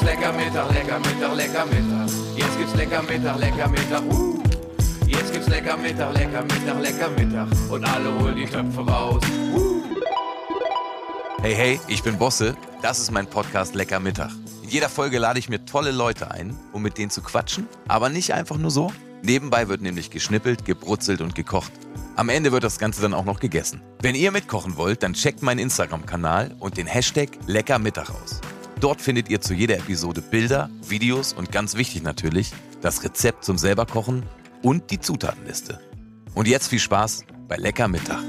gibt's lecker Mittag, lecker Mittag, lecker Mittag. Jetzt gibt's lecker Mittag, lecker Mittag. Uh. Jetzt gibt's lecker Mittag, lecker Mittag, lecker Mittag. Und alle holen die Töpfe raus. Uh. Hey, hey, ich bin Bosse. Das ist mein Podcast Lecker Mittag. In jeder Folge lade ich mir tolle Leute ein, um mit denen zu quatschen. Aber nicht einfach nur so. Nebenbei wird nämlich geschnippelt, gebrutzelt und gekocht. Am Ende wird das Ganze dann auch noch gegessen. Wenn ihr mitkochen wollt, dann checkt meinen Instagram-Kanal und den Hashtag Leckermittag aus. Dort findet ihr zu jeder Episode Bilder, Videos und ganz wichtig natürlich, das Rezept zum selberkochen und die Zutatenliste. Und jetzt viel Spaß bei Lecker Mittag.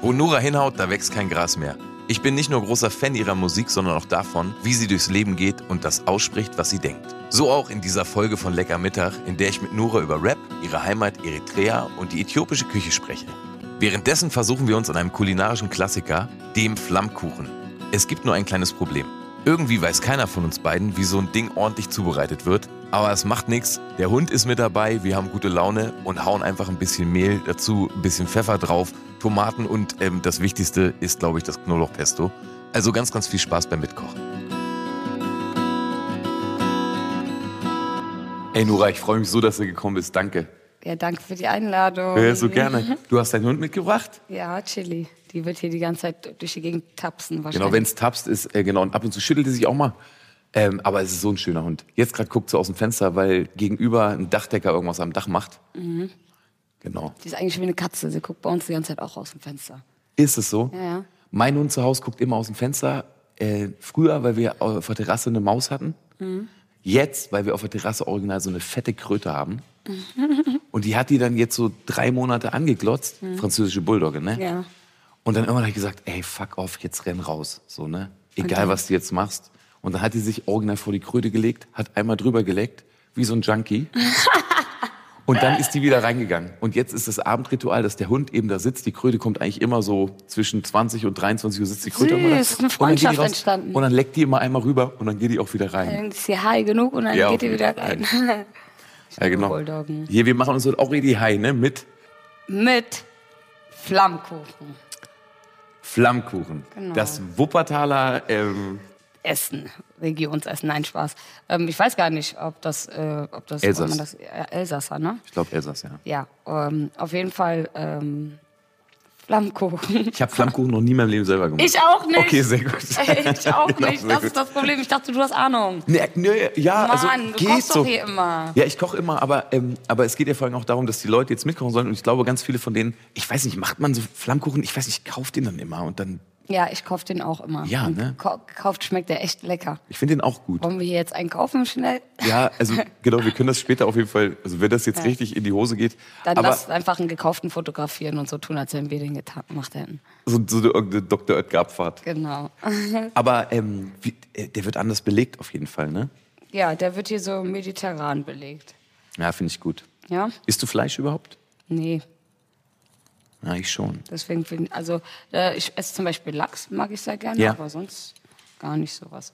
Wo Nora hinhaut, da wächst kein Gras mehr. Ich bin nicht nur großer Fan ihrer Musik, sondern auch davon, wie sie durchs Leben geht und das ausspricht, was sie denkt. So auch in dieser Folge von Lecker Mittag, in der ich mit Nora über Rap, ihre Heimat Eritrea und die äthiopische Küche spreche. Währenddessen versuchen wir uns an einem kulinarischen Klassiker, dem Flammkuchen. Es gibt nur ein kleines Problem. Irgendwie weiß keiner von uns beiden, wie so ein Ding ordentlich zubereitet wird. Aber es macht nichts. Der Hund ist mit dabei, wir haben gute Laune und hauen einfach ein bisschen Mehl dazu, ein bisschen Pfeffer drauf, Tomaten und ähm, das Wichtigste ist, glaube ich, das Knoblauchpesto. Also ganz, ganz viel Spaß beim Mitkochen. Ey Nora, ich freue mich so, dass du gekommen bist. Danke. Ja, danke für die Einladung. Ja, so gerne. Du hast deinen Hund mitgebracht? Ja, Chili. Die wird hier die ganze Zeit durch die Gegend tapsen wahrscheinlich. Genau, wenn es tapst ist, äh, genau. Und ab und zu schüttelt sie sich auch mal. Ähm, aber es ist so ein schöner Hund. Jetzt gerade guckt sie aus dem Fenster, weil gegenüber ein Dachdecker irgendwas am Dach macht. Mhm. Genau. Die ist eigentlich wie eine Katze. Sie guckt bei uns die ganze Zeit auch aus dem Fenster. Ist es so? Ja, ja. Mein Hund zu Hause guckt immer aus dem Fenster. Äh, früher, weil wir auf der Terrasse eine Maus hatten. Mhm. Jetzt, weil wir auf der Terrasse original so eine fette Kröte haben. Und die hat die dann jetzt so drei Monate angeglotzt, französische Bulldogge, ne? Mhm. Ja. Und dann irgendwann habe ich gesagt, ey, fuck off, jetzt renn raus. So, ne? Egal, was du jetzt machst. Und dann hat die sich original vor die Kröte gelegt, hat einmal drüber geleckt, wie so ein Junkie. Und dann ist die wieder reingegangen. Und jetzt ist das Abendritual, dass der Hund eben da sitzt. Die Kröte kommt eigentlich immer so zwischen 20 und 23 Uhr sitzt die Kröte immer da. Süß, eine Und Freundschaft raus entstanden. Und dann leckt die immer einmal rüber und dann geht die auch wieder rein. Dann ist sie high genug und dann Ja, geht die wieder rein. Fall. Ja, genau. Bulldoggen. Hier, wir machen uns heute auch richtig high, ne? Mit Mit Flammkuchen. Flammkuchen. Genau. Das Wuppertaler, ähm, Essen, Regionsessen, nein, Spaß. Ähm, ich weiß gar nicht, ob das, äh, ob das, Elsass. ob man das äh, Elsasser, ne? ich glaube Elsass, ja. Ja, ähm, auf jeden Fall ähm, Flammkuchen. Ich habe Flammkuchen noch nie in meinem Leben selber gemacht. Ich auch nicht. Okay, sehr gut. Ich auch Genau, nicht. Das ist das Problem. Ich dachte, du hast Ahnung. Nee, nee, ja, also Mann, du geht kochst so. doch hier immer. Ja, ich koche immer, aber, ähm, aber es geht ja vor allem auch darum, dass die Leute jetzt mitkochen sollen. Und ich glaube, ganz viele von denen, ich weiß nicht, macht man so Flammkuchen? Ich weiß nicht, kauft den dann immer und dann, Ja, ich kaufe den auch immer. Ja, Und ne? Kauft schmeckt der echt lecker. ich finde den auch gut. Wollen wir hier jetzt einen kaufen schnell? Ja, also genau, wir können das später auf jeden Fall, also wenn das jetzt Ja. richtig in die Hose geht. Dann aber lass einfach einen gekauften fotografieren und so tun, als wenn wir den gemacht hätten. so, so eine Dr. Oetker-Abfahrt. Genau. Aber ähm, wie, äh, der wird anders belegt auf jeden Fall, ne? Ja, der wird hier so mediterran belegt. Ja, finde ich gut. Ja? Isst du Fleisch überhaupt? Nee, Ja, ich schon. deswegen find, also äh, ich esse zum Beispiel Lachs, mag ich sehr gerne, Ja. aber sonst gar nicht sowas.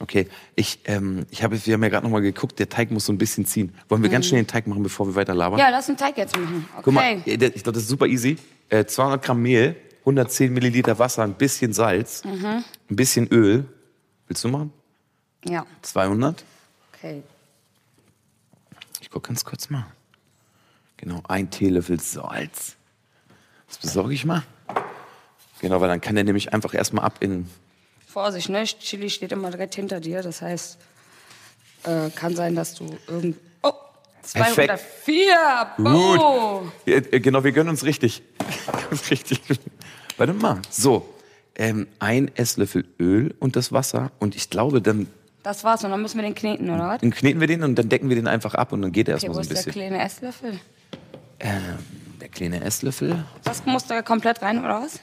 Okay, ich, ähm, ich habe, wir haben ja gerade noch mal geguckt, der Teig muss so ein bisschen ziehen. Wollen wir ganz schnell den Teig machen, bevor wir weiter labern? Mhm. Ja, lass einen Teig jetzt machen. Okay. Guck mal, äh, ich glaube, das ist super easy. Äh, 200 Gramm Mehl, 110 Milliliter Wasser, ein bisschen Salz, Mhm. ein bisschen Öl. Willst du machen? Ja, 200. okay. Ich guck ganz kurz mal. Genau, ein Teelöffel Salz. Das besorge ich mal. Genau, weil dann kann der nämlich einfach erstmal ab in. Vorsicht, ne? Chili steht immer direkt hinter dir. Das heißt, äh, kann sein, dass du irgend. Oh! Perfekt. 204! Boom! Ja, äh, genau, wir gönnen uns richtig. Richtig. Warte mal. So, ähm, ein Esslöffel Öl und das Wasser. Und ich glaube, dann, Das war's. Und dann müssen wir den kneten, oder was? dann kneten wir den und dann decken wir den einfach ab und dann geht er Okay, erstmal wo so ein ist der bisschen. kleine Esslöffel? Der kleine Esslöffel. Das muss da komplett rein, oder was?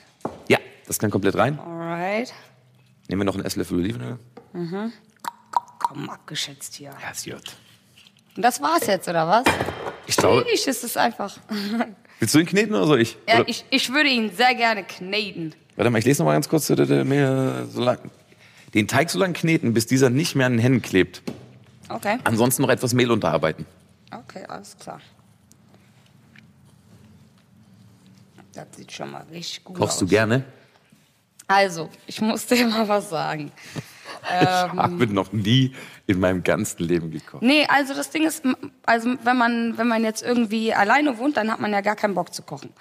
Ja, das kann komplett rein. Alright. Nehmen wir noch einen Esslöffel Olivenöl. Komm, abgeschätzt hier. Ja, ist gut. Und das war's jetzt, oder was? Ich glaube, Ich ist es einfach. willst du ihn kneten oder soll ich? Ja, oder, ich, ich würde ihn sehr gerne kneten. warte mal, ich lese noch mal ganz kurz. äh, äh, den Teig so lange kneten, bis dieser nicht mehr an den Händen klebt. Okay. Ansonsten noch etwas Mehl unterarbeiten. Okay, alles klar. Das sieht schon mal richtig gut aus. Kochst du gerne? Also, ich muss dir mal was sagen. Ich habe noch nie in meinem ganzen Leben gekocht. Nee, also das Ding ist, also wenn man, wenn man jetzt irgendwie alleine wohnt, dann hat man ja gar keinen Bock zu kochen.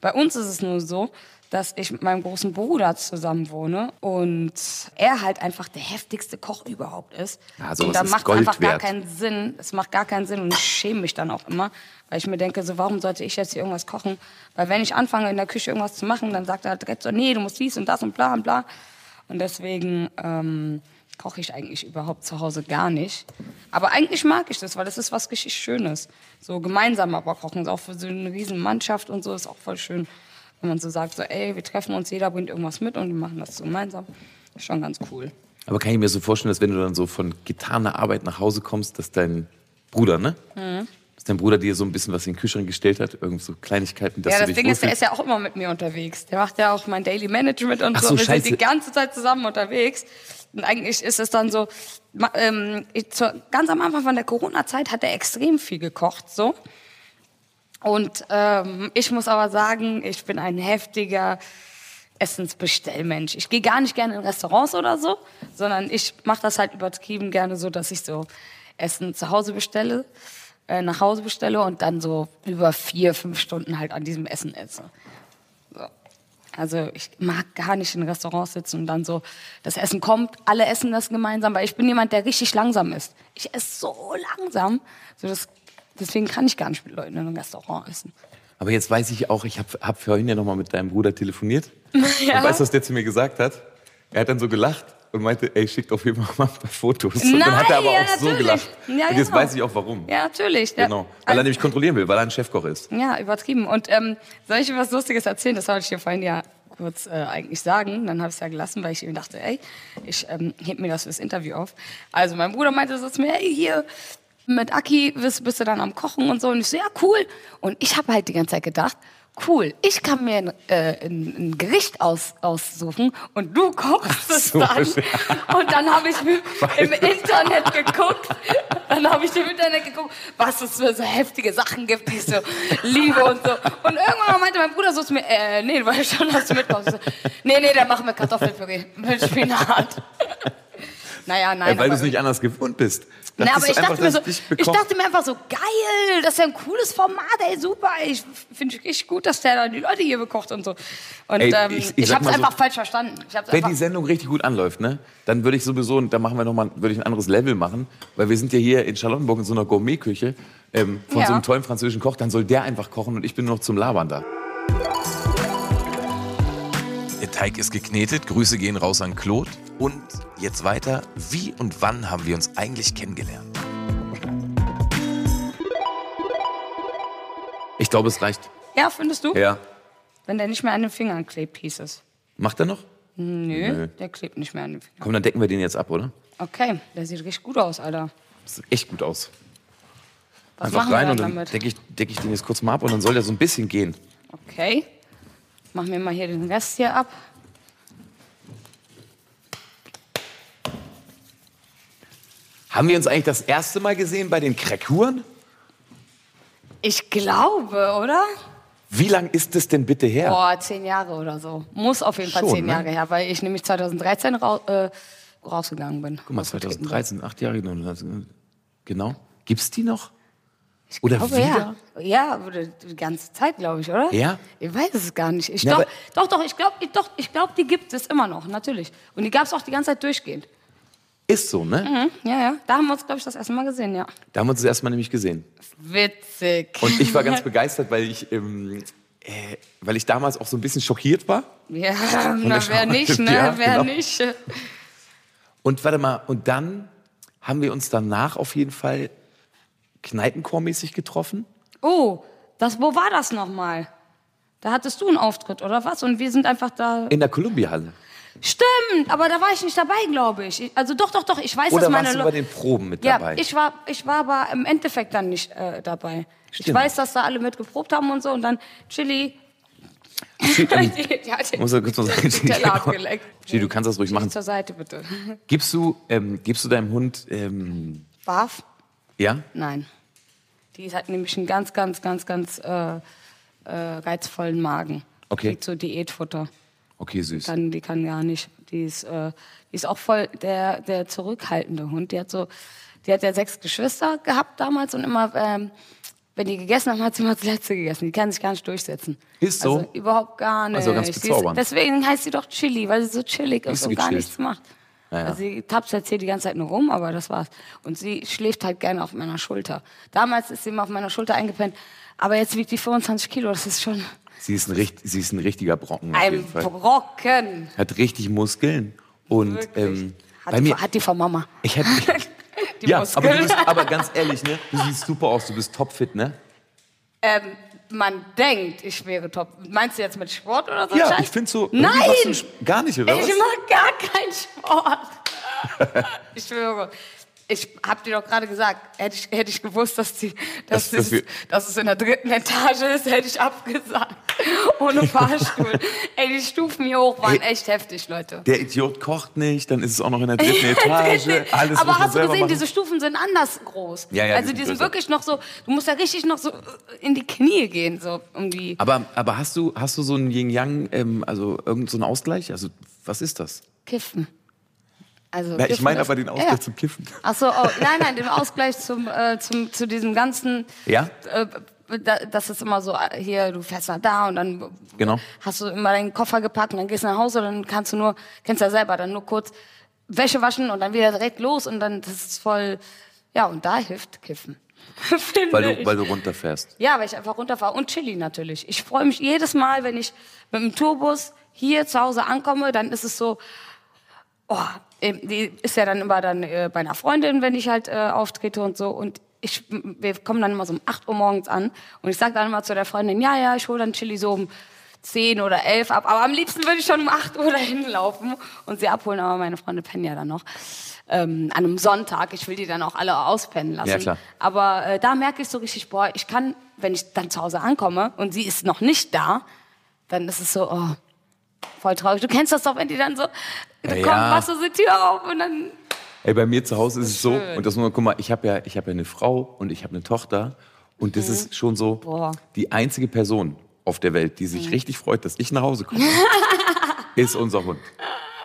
Bei uns ist es nur so, dass ich mit meinem großen Bruder zusammen wohne und er halt einfach der heftigste Koch überhaupt ist. Ja, und da macht Gold einfach gar wert. keinen Sinn. Es macht gar keinen Sinn und ich schäme mich dann auch immer, weil ich mir denke, so warum sollte ich jetzt hier irgendwas kochen? Weil wenn ich anfange in der Küche irgendwas zu machen, dann sagt er halt direkt so, nee, du musst dies und das und bla und bla. Und deswegen ähm, koche ich eigentlich überhaupt zu Hause gar nicht. Aber eigentlich mag ich das, weil das ist was richtig Schönes. So gemeinsam aber kochen, ist auch für so eine riesen Mannschaft und so ist auch voll schön. Wenn man so sagt, so ey, wir treffen uns, jeder bringt irgendwas mit und wir machen das gemeinsam. Ist schon ganz cool. Aber kann ich mir so vorstellen, dass wenn du dann so von getaner Arbeit nach Hause kommst, dass dein Bruder, ne? Mhm. Dass dein Bruder dir so ein bisschen was in den Kühlschrank gestellt hat, irgend so Kleinigkeiten, dass ja, das Ding ist, der wohlfühlst. ist ja auch immer mit mir unterwegs. Der macht ja auch mein Daily Management und Ach so. so, Wir scheiße. sind die ganze Zeit zusammen unterwegs. Und eigentlich ist es dann so, ähm, ich, zur, ganz am Anfang von der Corona-Zeit hat er extrem viel gekocht, so. Und ähm, ich muss aber sagen, ich bin ein heftiger Essensbestellmensch. Ich gehe gar nicht gerne in Restaurants oder so, sondern ich mache das halt übertrieben gerne so, dass ich so Essen zu Hause bestelle, äh, nach Hause bestelle und dann so über vier, fünf Stunden halt an diesem Essen esse. So. Also ich mag gar nicht in Restaurants sitzen und dann so, das Essen kommt, alle essen das gemeinsam, weil ich bin jemand, der richtig langsam ist. Ich esse so langsam, so das, deswegen kann ich gar nicht mit Leuten in einem Restaurant essen. Aber jetzt weiß ich auch, ich habe hab vorhin ja nochmal mit deinem Bruder telefoniert. Und weißt du, was der zu mir gesagt hat? Er hat dann so gelacht und meinte, ey, schickt auf jeden Fall mal ein paar Fotos. und dann hat er aber Nein, auch ja, so natürlich. gelacht. Ja, und jetzt genau. weiß ich auch warum. Ja, natürlich. Genau. Weil er nämlich kontrollieren will, weil er ein Chefkoch ist. Ja, übertrieben. Und ähm, soll ich dir was Lustiges erzählen? Das wollte ich dir vorhin ja kurz äh, eigentlich sagen. Dann habe ich es ja gelassen, weil ich ihm dachte, ey, ich ähm, heb mir das fürs Interview auf. Also mein Bruder meinte so zu mir, ey, hier, mit Aki bist, bist du dann am Kochen und so. Und ich so, ja, cool. Und ich habe halt die ganze Zeit gedacht, cool, ich kann mir ein, äh, ein, ein Gericht aus, aussuchen und du kochst es so, dann. verstehe. Und dann habe ich mir im Internet geguckt, dann habe ich im Internet geguckt, was es für so heftige Sachen gibt, die ich so liebe und so. Und irgendwann meinte mein Bruder so zu mir, äh, nee, du weißt schon, dass du mitkommst. Ich so, nee, nee, dann machen wir Kartoffelpüree mit Spinat. naja, nein. Äh, weil du es nicht anders gewohnt bist. Na, Dachtest aber ich einfach, dachte, mir so, ich dachte mir einfach so, geil, das ist ja ein cooles Format, ey, super. Ich finde ich richtig gut, dass der dann die Leute hier bekocht und so. Und Ey, ähm, ich- ich, ich habe es mal so, einfach falsch verstanden. Ich hab's Wenn einfach, die Sendung richtig gut anläuft, ne, dann würde ich sowieso, da machen wir noch mal, würde ich ein anderes Level machen, weil wir sind ja hier in Charlottenburg in so einer Gourmetküche ähm, von Ja. so einem tollen französischen Koch, dann soll der einfach kochen und ich bin nur noch zum Labern da. Der Teig ist geknetet, Grüße gehen raus an Claude. Und jetzt weiter, wie und wann haben wir uns eigentlich kennengelernt? Ich glaube, es reicht. ja, findest du? Ja. Wenn der nicht mehr an den Fingern klebt, hieß es. Macht er noch? Nö, der klebt nicht mehr an den Fingern. Komm, dann decken wir den jetzt ab, oder? Okay, der sieht richtig gut aus, Alter. Das sieht echt gut aus. Was Einfach machen rein wir und dann dann decke ich, deck ich den jetzt kurz mal ab und dann soll der so ein bisschen gehen. Okay. Machen wir mal hier den Rest hier ab. Haben wir uns eigentlich das erste Mal gesehen bei den Crackhuren? Ich glaube, oder? Wie lang ist es denn bitte her? Boah, zehn Jahre oder so. Muss auf jeden Fall Schon, zehn ne? Jahre her, weil ich nämlich 2013 rau äh, rausgegangen bin. Guck mal, Ausgetreten bin. 2013, acht Jahre. Genau. Gibt's die noch? Oder glaube, wieder? ja. Ja, die ganze Zeit, glaube ich, oder? Ja? Ich weiß es gar nicht. Ich Ja, doch, aber- doch, doch, ich glaube, doch, ich glaub, die gibt es immer noch, natürlich. Und die gab es auch die ganze Zeit durchgehend. Ist so, ne? Mhm, ja, ja. Da haben wir uns, glaube ich, das erste Mal gesehen, ja. Da haben wir uns das erste Mal nämlich gesehen. Witzig. Und ich war ganz begeistert, weil ich, ähm, äh, weil ich damals auch so ein bisschen schockiert war. Ja, na, wer nicht, ne? Ja, wer genau. nicht. Und warte mal, und dann haben wir uns danach auf jeden Fall Kneipenchor-mäßig getroffen. Oh, das, wo war das nochmal? Da hattest du einen Auftritt, oder was? Und wir sind einfach da. In der Columbia-Halle. Stimmt, aber da war ich nicht dabei, glaube ich. Ich- Also doch, doch, doch, ich weiß, Oder dass meine warst du Leu- bei den Proben mit ja, dabei? ich war, ich war aber im Endeffekt dann nicht äh, dabei. Ich Stimmt. weiß, dass da alle mit geprobt haben und so und dann Chili. Chili- den, Muss er kurz mal sagen, Teller abgeleckt. Chili, du kannst das ruhig Chili machen. zur Seite, bitte. Gibst du, ähm, gibst du deinem Hund, ähm, Barf? ja? Nein. Die hat nämlich einen ganz, ganz, ganz, ganz äh, äh, reizvollen Magen. Okay. Kriegt so Diätfutter. Okay, süß. Kann, die kann gar nicht. Die ist, äh, die ist auch voll der, der zurückhaltende Hund. Die hat so, die hat ja sechs Geschwister gehabt damals und immer, ähm, wenn die gegessen haben, hat sie immer das letzte gegessen. Die kann sich gar nicht durchsetzen. Ist so? Also überhaupt gar nicht. Also ganz Sie ist, bezaubernd. deswegen heißt sie doch Chili, weil sie so chillig ist so und gar nichts macht. Ja, ja. Also sie tapst jetzt hier die ganze Zeit nur rum, aber das war's. Und sie schläft halt gerne auf meiner Schulter. Damals ist sie immer auf meiner Schulter eingepennt, aber jetzt wiegt die 25 Kilo. Das ist schon Sie ist ein, richt, sie ist ein richtiger Brocken auf ein jeden Fall. Brocken. Hat richtig Muskeln. Und ähm, Hat, bei die, mir, hat die von Mama. ich hätte, Die ja, Muskeln. aber du bist, aber ganz ehrlich, ne? Du siehst super aus, du bist topfit, ne? Ähm, man denkt, ich wäre top. Meinst du jetzt mit Sport oder so? Ja, Scheiß? ich finde so. Nein! Gar nicht, oder? Ich mache gar keinen Sport. ich schwöre. Ich hab dir doch gerade gesagt, hätte ich, hätte ich gewusst, dass, die, dass, Das- wir- dass es in der dritten Etage ist, hätte ich abgesagt. Ohne Fahrstuhl. Ey, die Stufen hier hoch waren Ey. echt heftig, Leute. Der Idiot kocht nicht, dann ist es auch noch in der dritten Etage. Alles Aber hast du gesehen, machen. diese Stufen sind anders groß. Ja, ja, also die sind größer. wirklich noch so, du musst ja richtig noch so in die Knie gehen, so um die. Aber, aber hast du, hast du so ein Yin-Yang, ähm, also irgendeinen so einen Ausgleich? Also, was ist das? Kiffen. Also Na, ich meine aber den Ausgleich ja. zum Kiffen. Ach so, oh, nein, nein, den Ausgleich zum, äh, zum, zu diesem ganzen. Ja? Äh, da, das ist immer so, äh, hier, du fährst nach da und dann Genau. hast du immer deinen Koffer gepackt und dann gehst du nach Hause, dann kannst du nur, kennst ja selber, dann nur kurz Wäsche waschen und dann wieder direkt los und dann, das ist voll, ja, und da hilft Kiffen. Weil du, weil du runterfährst. Ja, weil ich einfach runterfahre und Chili natürlich. Ich freue mich jedes Mal, wenn ich mit dem Tourbus hier zu Hause ankomme, dann ist es so, oh, die ist ja dann immer dann äh, bei einer Freundin, wenn ich halt äh, auftrete und so und ich, wir kommen dann immer so um 8 Uhr morgens an und ich sage dann immer zu der Freundin, ja, ja, ich hole dann Chili so um 10 oder 11 ab, aber am liebsten würde ich schon um 8 Uhr dahin laufen und sie abholen, aber meine Freunde pennen ja dann noch. Ähm, an einem Sonntag, ich will die dann auch alle auspennen lassen. Ja, klar. Aber äh, da merke ich so richtig, boah, ich kann, wenn ich dann zu Hause ankomme und sie ist noch nicht da, dann ist es so, oh, voll traurig. Du kennst das doch, wenn die dann so, du Ja. kommst, machst du die Tür auf und dann, Ey, bei mir zu Hause ist es so, schön. und das man, guck mal, ich habe ja, ich habe ja eine Frau und ich habe eine Tochter und das ist schon so Mhm. Boah. Mhm. die einzige Person auf der Welt, die sich richtig freut, dass ich nach Hause komme, ist unser Hund.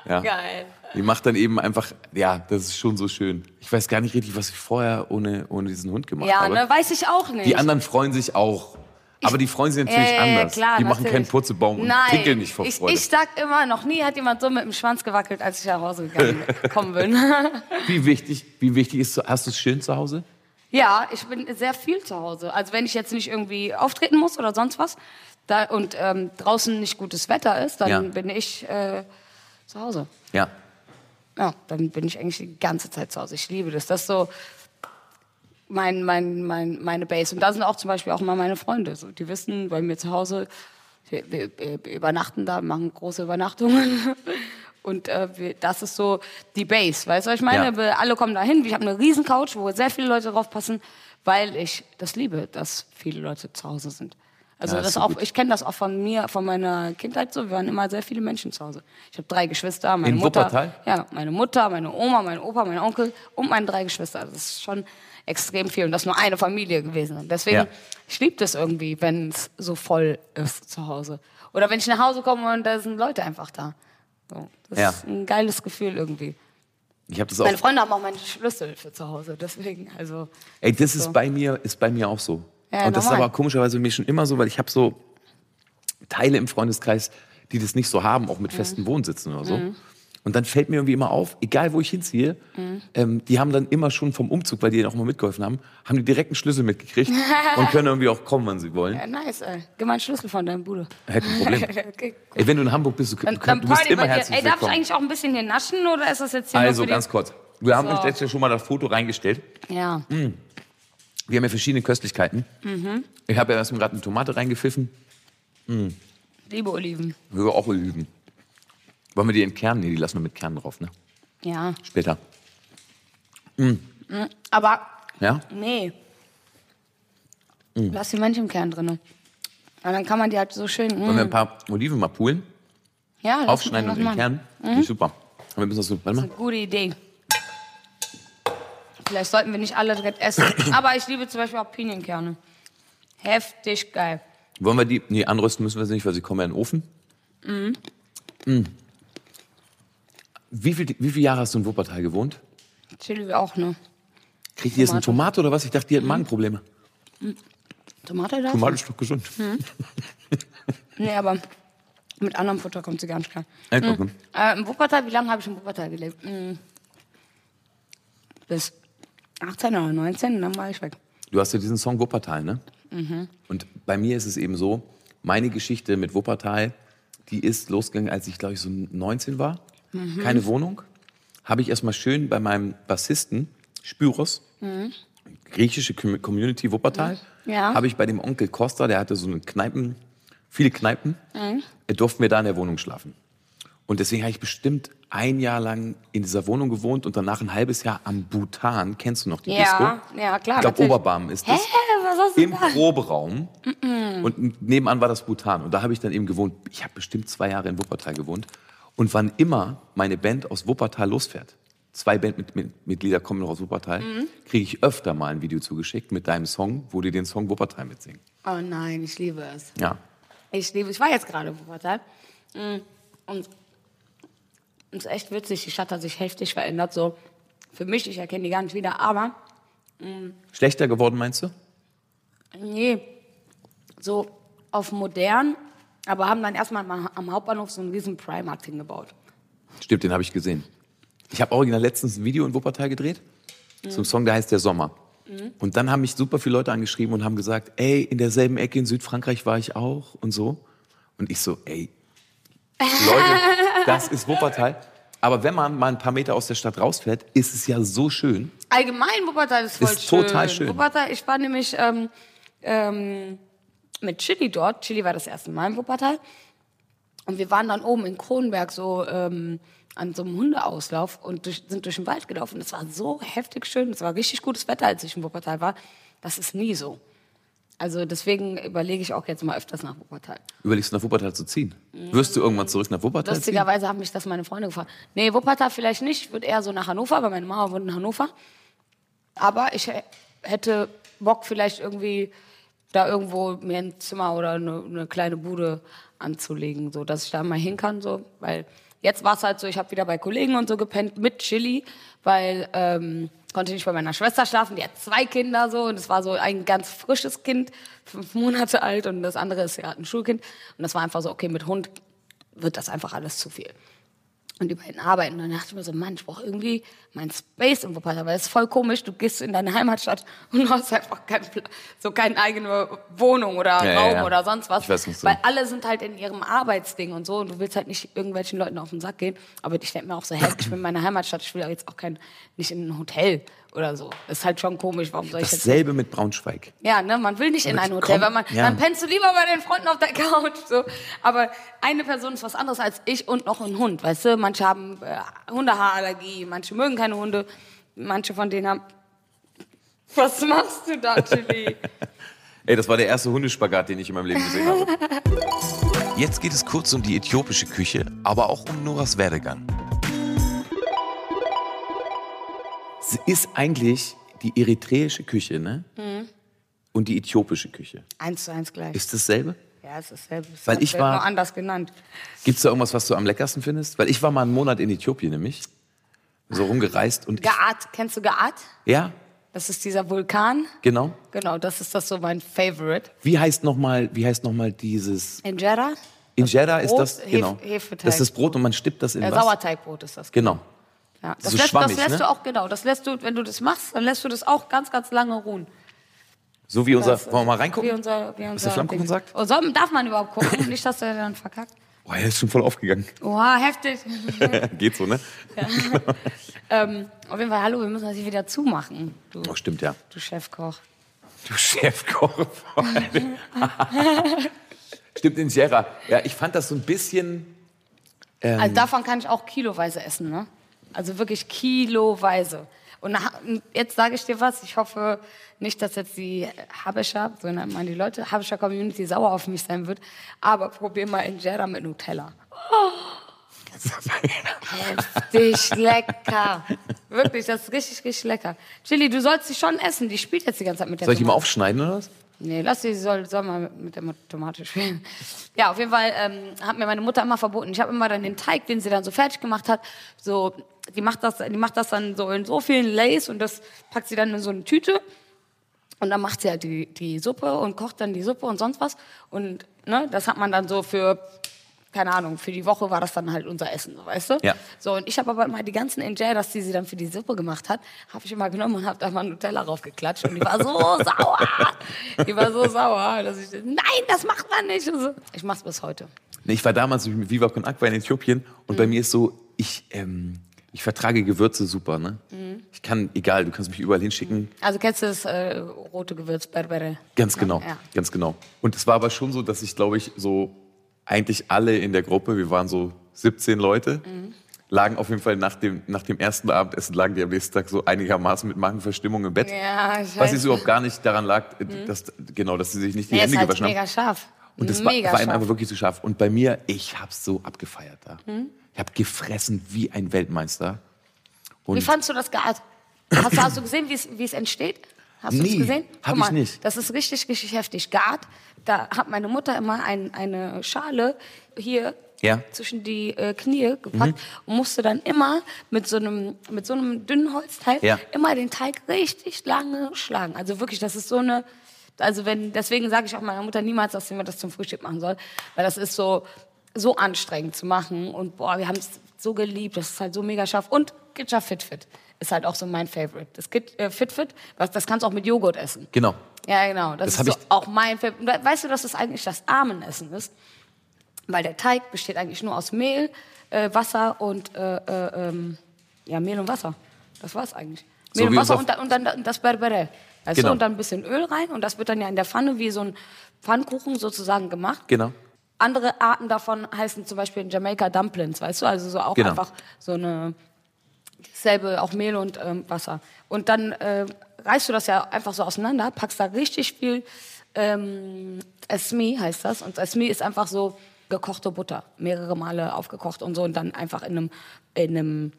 Ja. geil. Die macht dann eben einfach, ja, das ist schon so schön. Ich weiß gar nicht richtig, was ich vorher ohne, ohne diesen Hund gemacht Ja, habe. ne, weiß ich auch nicht. Die anderen freuen sich auch. Aber die freuen sich natürlich ja, anders. klar, die machen keinen natürlich. Purzelbaum und Nein, pinkeln nicht vor ich, Freude. ich sag immer, noch nie hat jemand so mit dem Schwanz gewackelt, als ich nach Hause gegangen gekommen bin. wie wichtig, wie wichtig ist, hast du es schön zu Hause? Ja, ich bin sehr viel zu Hause. Also wenn ich jetzt nicht irgendwie auftreten muss oder sonst was da, und ähm, draußen nicht gutes Wetter ist, dann Ja. bin ich äh, zu Hause. Ja. Ja, dann bin ich eigentlich die ganze Zeit zu Hause. Ich liebe das. Das so mein, mein, mein, meine Base. Und da sind auch zum Beispiel auch mal meine Freunde. So, die wissen, bei mir zu Hause, wir, wir, übernachten da, machen große Übernachtungen. Und äh, wir, das ist so die Base. Weißt du, was ich meine? Ja. Wir alle kommen da hin. Ich habe eine riesen Couch, wo sehr viele Leute drauf passen, weil ich das liebe, dass viele Leute zu Hause sind. Also Ja, ist das so auch, gut. ich kenne das auch von mir, von meiner Kindheit so. Wir waren immer sehr viele Menschen zu Hause. Ich habe drei Geschwister, meine In Mutter, Wuppertal? ja, meine Mutter, meine Oma, mein Opa, mein Onkel und meine drei Geschwister. Das ist schon extrem viel und das ist nur eine Familie gewesen. Und deswegen, Ja. ich liebe das irgendwie, wenn es so voll ist zu Hause. Oder wenn ich nach Hause komme und da sind Leute einfach da. So, das Ja. ist ein geiles Gefühl irgendwie. Ich habe das auch. Meine Freunde haben auch meine Schlüssel für zu Hause, deswegen, also. Ey, das ist So. bei mir, ist bei mir auch so. Ja, und das ist aber komischerweise mir schon immer so, weil ich habe so Teile im Freundeskreis, die das nicht so haben, auch mit Mhm. festen Wohnsitzen oder so. Und dann fällt mir irgendwie immer auf, egal wo ich hinziehe, Mhm. ähm, die haben dann immer schon vom Umzug, weil die auch immer mitgeholfen haben, haben die direkt einen Schlüssel mitgekriegt und können irgendwie auch kommen, wann sie wollen. Ja, nice, ey. Gib mal einen Schlüssel von deinem Bruder. Ja, kein Problem. okay. Ey, wenn du in Hamburg bist, du, Dann, du, dann du bist immer herzlich Ey, darf ich eigentlich auch ein bisschen hier naschen oder ist das jetzt hier Also ganz kurz. Wir haben So. uns letztes Jahr schon mal das Foto reingestellt. Ja. Wir haben ja verschiedene Köstlichkeiten. Mhm. Ich habe ja erstmal gerade eine Tomate reingepfiffen. Liebe Oliven. Wir auch Oliven. Wollen wir die in Kernen? Nee, die lassen wir mit Kernen drauf, ne? Ja. Später. Aber Ja? nee. Mm. Lass die Manche im Kern drin. Und dann kann man die halt so schön. Wollen wir Mm. ein paar Oliven mal poolen? Ja, Aufschneiden und. Kern? Finde ich super. Und wir müssen das so, warte mal. Gute Idee. Vielleicht sollten wir nicht alle direkt essen. Aber ich liebe zum Beispiel auch Pinienkerne. Heftig geil. Wollen wir die, nee, anrösten müssen wir sie nicht, weil sie kommen ja in den Ofen. Mhm. Wie, viel, wie viele Jahre hast du in Wuppertal gewohnt? Chili auch, ne? Kriegt die jetzt eine Tomate. Oder was? Ich dachte, die hat Magenprobleme. Tomate da? Tomate ist doch gesund. Nee, aber mit anderem Futter kommt sie gar nicht klar. Äh, okay. Äh, in Wuppertal, wie lange habe ich in Wuppertal gelebt? Hm. Bis 18 oder 19, dann war ich weg. Du hast ja diesen Song Wuppertal, ne? Und bei mir ist es eben so, meine Geschichte mit Wuppertal, die ist losgegangen, als ich, glaube ich, so 19 war. Keine Wohnung. Habe ich erstmal schön bei meinem Bassisten, Spyros, griechische Com- Community Wuppertal, Ja. habe ich bei dem Onkel Costa, der hatte so eine Kneipen, viele Kneipen, äh, durften wir da in der Wohnung schlafen. Und deswegen habe ich bestimmt ein Jahr lang in dieser Wohnung gewohnt und danach ein halbes Jahr am Bhutan. Kennst du noch die Ja, Disco? ja, klar, Ich glaube. Oberbarm ist Hä, das. was hast du Im da? Proberaum. Und nebenan war das Bhutan. Und da habe ich dann eben gewohnt. Ich habe bestimmt zwei Jahre in Wuppertal gewohnt. Und wann immer meine Band aus Wuppertal losfährt, zwei Bandmitglieder kommen noch aus Wuppertal, Mhm. kriege ich öfter mal ein Video zugeschickt mit deinem Song, wo die den Song Wuppertal mitsingen. Oh nein, ich liebe es. Ja. Ich liebe, ich war jetzt gerade in Wuppertal. Mm, Und es ist echt witzig, die Stadt hat sich heftig verändert. So für mich, ich erkenne die gar nicht wieder, aber Schlechter geworden, meinst du? nee, so auf modern, aber haben dann erstmal mal am Hauptbahnhof so einen riesen Primark hingebaut. Stimmt, den habe ich gesehen. Ich habe original letztens ein Video in Wuppertal gedreht zum Song, der heißt Der Sommer. Und dann haben mich super viele Leute angeschrieben und haben gesagt, ey, in derselben Ecke in Südfrankreich war ich auch und so. Und ich so, ey, Leute, das ist Wuppertal. Aber wenn man mal ein paar Meter aus der Stadt rausfährt, ist es ja so schön. Allgemein, Wuppertal ist voll Ist schön. total schön. Wuppertal, ich war nämlich ähm, ähm, mit Chili dort. Chili war das erste Mal in Wuppertal. Und wir waren dann oben in Kronberg so ähm, an so einem Hundeauslauf und durch, sind durch den Wald gelaufen. Das war so heftig schön. Es war richtig gutes Wetter, als ich in Wuppertal war. Das ist nie so. Also deswegen überlege ich auch jetzt mal öfters nach Wuppertal. Überlegst du nach Wuppertal zu ziehen? Wirst du irgendwann zurück nach Wuppertal ziehen? Lustigerweise haben mich das meine Freunde gefragt. Nee, Wuppertal vielleicht nicht. Ich würde eher so nach Hannover, weil meine Mama wohnt in Hannover. Aber ich hä- hätte Bock, vielleicht irgendwie da irgendwo mir ein Zimmer oder eine, eine kleine Bude anzulegen, so dass ich da mal hin kann. So. Weil jetzt war es halt so, ich habe wieder bei Kollegen und so gepennt mit Chili, weil ähm, konnte nicht bei meiner Schwester schlafen. Die hat zwei Kinder so und es war so ein ganz frisches Kind, fünf Monate alt und das andere ist ja ein Schulkind. Und das war einfach so, okay, mit Hund wird das einfach alles zu viel. Und die beiden arbeiten. Und dann dachte ich mir so, Mann, ich brauche irgendwie mein Space in Wuppertal. Weil es ist voll komisch, du gehst in deine Heimatstadt und du hast einfach kein, so keine eigene Wohnung oder Ja, Raum ja, ja. oder sonst was. Ich weiß nicht so. Weil alle sind halt in ihrem Arbeitsding und so. Und du willst halt nicht irgendwelchen Leuten auf den Sack gehen. Aber ich denke mir auch so, hä, ich bin in meiner Heimatstadt, ich will jetzt auch kein, nicht in ein Hotel oder so. Ist halt schon komisch, warum soll ich jetzt... Dasselbe mit Braunschweig. Ja, ne, man will nicht in ein Komm, Hotel, weil man, ja. dann pennst du lieber bei den Freunden auf der Couch, so. Aber eine Person ist was anderes als ich und noch ein Hund, weißt du? Manche haben äh, Hundehaarallergie, manche mögen keine Hunde, manche von denen haben. Was machst du da, Chili? Ey, das war der erste Hundespagat, den ich in meinem Leben gesehen habe. Jetzt geht es kurz um die äthiopische Küche, aber auch um Noras Werdegang. Es ist eigentlich die eritreische Küche, ne? Mhm. Und die äthiopische Küche. eins zu eins gleich. Ist dasselbe? ja, es ist dasselbe. Es Weil ich war- nur anders genannt. Gibt es da irgendwas, was du am leckersten findest? Weil ich war mal einen Monat in Äthiopien nämlich. So rumgereist und Gaat, kennst du Gaat? ja, Das ist dieser Vulkan. genau. Genau, das ist das so mein Favorite. Wie heißt nochmal, wie heißt noch mal dieses Injera? Injera ist das genau. Hefeteig. Das ist das Brot und man stippt das in Ja, was? Sauerteigbrot ist das. Genau. Ja, das, So lässt, schwammig, das lässt ne? du auch, genau, das lässt du, wenn du das machst, dann lässt du das auch ganz, ganz lange ruhen. So wie unser, Das, wollen wir mal reingucken? Wie unser, wie unser der Flammkuchen sagt? Oh, soll, darf man überhaupt gucken? Nicht, dass der dann verkackt. Boah, er ist schon voll aufgegangen. Oha, heftig. Geht so, ne? ähm, auf jeden Fall, hallo, wir müssen das hier wieder zumachen. Du, Oh, stimmt, ja. du Chefkoch. Du Chefkoch. stimmt, Injera. Ja, ich fand das so ein bisschen, Ähm. Also davon kann ich auch kiloweise essen, ne? Also wirklich kiloweise. Und jetzt sage ich dir was, ich hoffe nicht, dass jetzt die Habescher, so nennt man die Leute, Habescher Community sauer auf mich sein wird, aber probier mal Injera mit Nutella. Heftig lecker. Wirklich, das ist richtig, richtig lecker. Chili, du sollst sie schon essen, die spielt jetzt die ganze Zeit mit der soll ich die mal aufschneiden oder was? Nee, lass sie, soll, soll mal mit der Tomate spielen. Ja, auf jeden Fall ähm, hat mir meine Mutter immer verboten. Ich habe immer dann den Teig, den sie dann so fertig gemacht hat, so, die macht das, die macht das dann so in so vielen Lays und das packt sie dann in so eine Tüte. Und dann macht sie halt die, die Suppe und kocht dann die Suppe und sonst was. Und ne, das hat man dann so für keine Ahnung, für die Woche war das dann halt unser Essen, weißt du? Ja. So, und ich habe aber immer die ganzen Injeras, die sie dann für die Suppe gemacht hat, habe ich immer genommen und habe da mal Nutella raufgeklatscht und die war so sauer. Die war so sauer, dass ich, nein, das macht man nicht. Und so. Ich mach's bis heute. Ich war damals mit Viva Con Aqua in Äthiopien und mhm. bei mir ist so, ich, ähm, ich vertrage Gewürze super, ne? Mhm. Ich kann, egal, du kannst mich überall hinschicken. Also kennst du das äh, rote Gewürz, Berbere? Ganz genau, ja. ganz genau. Und es war aber schon so, dass ich, glaube ich, so eigentlich alle in der Gruppe, wir waren so 17 Leute, mhm. lagen auf jeden Fall nach dem, nach dem ersten Abendessen, lagen die am nächsten Tag so einigermaßen mit Magenverstimmung im Bett. Ja, ich was jetzt überhaupt gar nicht daran lag, mhm. dass, genau, dass sie sich nicht die nee, Hände halt gewaschen mega haben. scharf. Und das mega war, war ihnen einfach wirklich zu scharf. Und bei mir, ich hab's so abgefeiert da. Mhm. Ich habe gefressen wie ein Weltmeister. Und wie fandst du das Gart? Hast, hast du gesehen, wie es entsteht? Hast nee, du das gesehen? Hab ich nicht. Das ist richtig, richtig heftig. Gart, da hat meine Mutter immer ein, eine Schale hier ja. zwischen die äh, Knie gepackt mhm. und musste dann immer mit so einem, mit so einem dünnen Holzteil ja. immer den Teig richtig lange schlagen. Also wirklich, das ist so eine, also wenn, deswegen sage ich auch meiner Mutter niemals, dass sie mir das zum Frühstück machen soll, weil das ist so, so anstrengend zu machen und boah, wir haben es so geliebt, das ist halt so mega scharf und Gitcha Fit Fit ist halt auch so mein Favorite. Das Git, äh, Fit Fit, was, das kannst du auch mit Joghurt essen. Genau. Ja, genau. Das, das ist so auch mein Favorite. Weißt du, dass das eigentlich das Armenessen ist? Weil der Teig besteht eigentlich nur aus Mehl, äh, Wasser und äh, äh, ähm, ja, Mehl und Wasser. Das war's eigentlich. Mehl so und Wasser und, dann, und dann das Berbere. Weißt genau. du? Und dann ein bisschen Öl rein und das wird dann ja in der Pfanne wie so ein Pfannkuchen sozusagen gemacht. Genau. Andere Arten davon heißen zum Beispiel in Jamaica Dumplings, weißt du? Also so auch genau. einfach so eine selbe, auch Mehl und ähm, Wasser. Und dann äh, reißt du das ja einfach so auseinander, packst da richtig viel ähm, Esmi heißt das. Und Esmi ist einfach so gekochte Butter, mehrere Male aufgekocht und so und dann einfach in einem, in einem,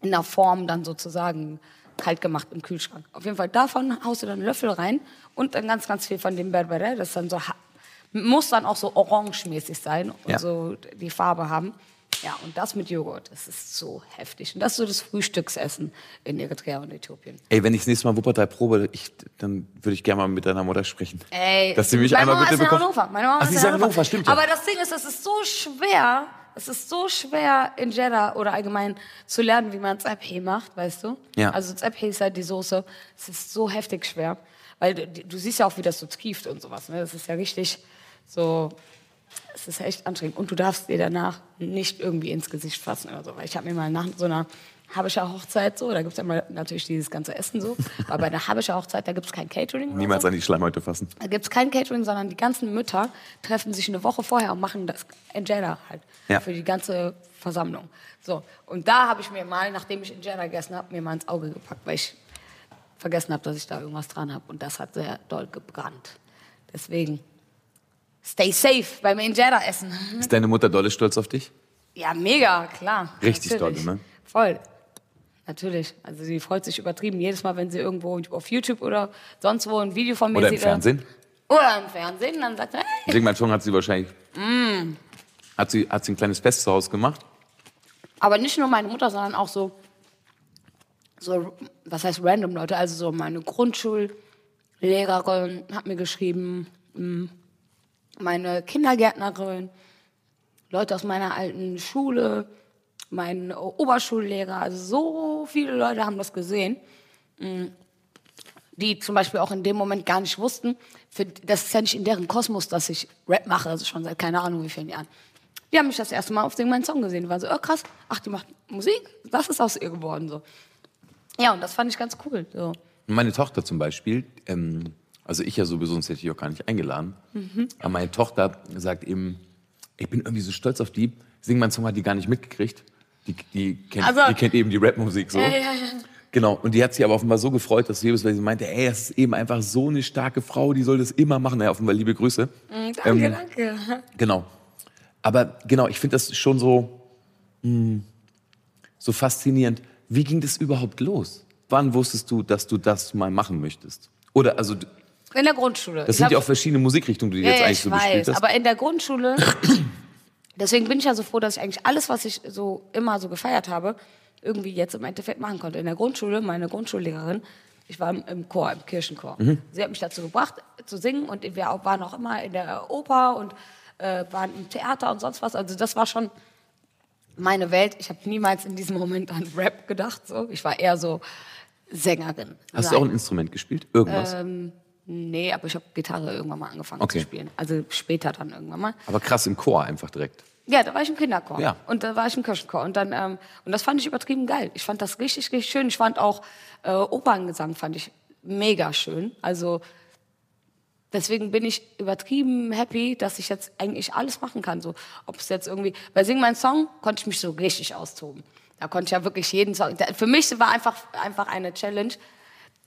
in einer Form dann sozusagen kalt gemacht im Kühlschrank. Auf jeden Fall davon haust du dann einen Löffel rein und dann ganz, ganz viel von dem Berbere. Das dann so muss dann auch so orangemäßig sein und ja. so die Farbe haben. Ja, und das mit Joghurt, das ist so heftig. Und das ist so das Frühstücksessen in Eritrea und Äthiopien. Ey, wenn ich das nächste Mal Wuppertal probe, ich, dann würde ich gerne mal mit deiner Mutter sprechen. Ey, dass sie mich meine einmal Mama bitte ist in. Hannover. Meine Mama Ach, ist in Hannover. Hannover, stimmt ja. Aber das Ding ist, es ist so schwer, es ist so schwer in Jeddah oder allgemein zu lernen, wie man Zebhe macht, weißt du? Ja. Also Zebhe ist halt die Soße. Es ist so heftig schwer. Weil du, du siehst ja auch, wie das so kieft und sowas. Ne? Das ist ja richtig so es ist echt anstrengend. Und du darfst dir danach nicht irgendwie ins Gesicht fassen oder so. Weil ich habe mir mal nach so einer Habischer Hochzeit so, da gibt es ja mal natürlich dieses ganze Essen so, aber bei einer Habischer Hochzeit, da gibt es kein Catering. Niemals so. an die Schleimhäute fassen. Da gibt es kein Catering, sondern die ganzen Mütter treffen sich eine Woche vorher und machen das Injera halt ja. für die ganze Versammlung. So, und da habe ich mir mal, nachdem ich Injera gegessen habe, mir mal ins Auge gepackt, weil ich vergessen habe, dass ich da irgendwas dran habe und das hat sehr doll gebrannt. Deswegen Stay safe beim Injera-Essen. Ist deine Mutter dolle stolz auf dich? Ja, mega, klar. Richtig dolle, ne? Voll. Natürlich. Also sie freut sich übertrieben jedes Mal, wenn sie irgendwo auf YouTube oder sonst wo ein Video von mir oder sieht. Oder im Fernsehen? Oder im Fernsehen. Dann sagt sie, hey. Irgendwann schon hat sie wahrscheinlich... Mm. Hat, sie, hat sie ein kleines Fest zu Hause gemacht? Aber nicht nur meine Mutter, sondern auch so, so was heißt random Leute. Also so meine Grundschullehrerin hat mir geschrieben... Mm, meine Kindergärtnerin, Leute aus meiner alten Schule, mein Oberschullehrer, also so viele Leute haben das gesehen, mm, die zum Beispiel auch in dem Moment gar nicht wussten, für, das ist ja nicht in deren Kosmos, dass ich Rap mache, also schon seit keine Ahnung wie vielen Jahren. Die haben mich das erste Mal auf Sing meinen Song gesehen, waren so, oh krass, ach, die macht Musik, das ist aus ihr geworden, so. Ja, und das fand ich ganz cool, so. Meine Tochter zum Beispiel, ähm, also ich ja sowieso, sonst hätte ich auch gar nicht eingeladen. Mhm. Aber meine Tochter sagt eben, ich bin irgendwie so stolz auf die. Sing mein Song hat die gar nicht mitgekriegt. Die, die, kennt, Also- die kennt eben die Rapmusik so. Ja, ja, ja. Genau. Und die hat sich aber offenbar so gefreut, dass sie Mal sie meinte, ey, das ist eben einfach so eine starke Frau, die soll das immer machen. Naja, offenbar liebe Grüße. Mm, Danke, Ähm, danke. Genau. Aber genau, ich finde das schon so, mh, so faszinierend. Wie ging das überhaupt los? Wann wusstest du, dass du das mal machen möchtest? Oder also In der Grundschule. Das sind ja auch verschiedene Musikrichtungen, die du jetzt ja, eigentlich ich so weiß, gespielt hast. aber in der Grundschule, deswegen bin ich ja so froh, dass ich eigentlich alles, was ich so immer so gefeiert habe, irgendwie jetzt im Endeffekt machen konnte. In der Grundschule, meine Grundschullehrerin, ich war im, Chor, im Kirchenchor. Mhm. Sie hat mich dazu gebracht, zu singen und wir waren auch immer in der Oper und äh, waren im Theater und sonst was. Also das war schon meine Welt. Ich habe niemals in diesem Moment an Rap gedacht. So. Ich war eher so Sängerin. Hast du auch ein Instrument gespielt? Irgendwas? Ähm, Nee, aber ich habe Gitarre irgendwann mal angefangen Okay. zu spielen. Also später dann irgendwann mal. aber krass im Chor einfach direkt. Ja, da war ich im Kinderchor. Ja. Und da war ich im Kirchenchor. Und, dann, ähm, und das fand ich übertrieben geil. Ich fand das richtig, richtig schön. Ich fand auch äh, Operngesang fand ich mega schön. Also deswegen bin ich übertrieben happy, dass ich jetzt eigentlich alles machen kann. So, ob es jetzt irgendwie, bei Sing mein Song konnte ich mich so richtig austoben. Da konnte ich ja wirklich jeden Song. Für mich war einfach, einfach eine Challenge.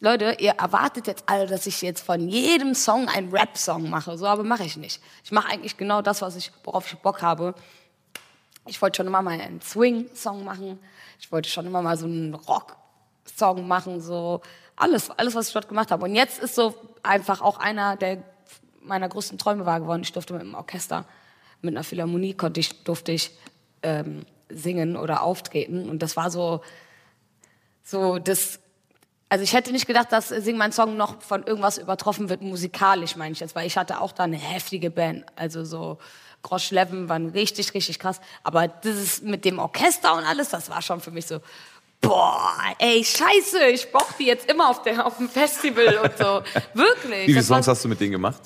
Leute, ihr erwartet jetzt alle, dass ich jetzt von jedem Song einen Rap-Song mache. So, aber mache ich nicht. Ich mache eigentlich genau das, was ich, worauf ich Bock habe. Ich wollte schon immer mal einen Swing-Song machen. Ich wollte schon immer mal so einen Rock-Song machen. So alles, alles, was ich dort gemacht habe. Und jetzt ist so einfach auch einer der meiner größten Träume wahr geworden. Ich durfte mit einem Orchester, mit einer Philharmonie konnte ich, durfte ich ähm, singen oder auftreten. Und das war so, so das. Also ich hätte nicht gedacht, dass Sing mein Song noch von irgendwas übertroffen wird, musikalisch meine ich jetzt, weil ich hatte auch da eine heftige Band, also so Grosch Leven waren richtig, richtig krass, aber dieses mit dem Orchester und alles, das war schon für mich so, boah, ey, scheiße, ich brauch die jetzt immer auf, der, auf dem Festival und so, wirklich. Wie viele Das Songs hast du mit denen gemacht?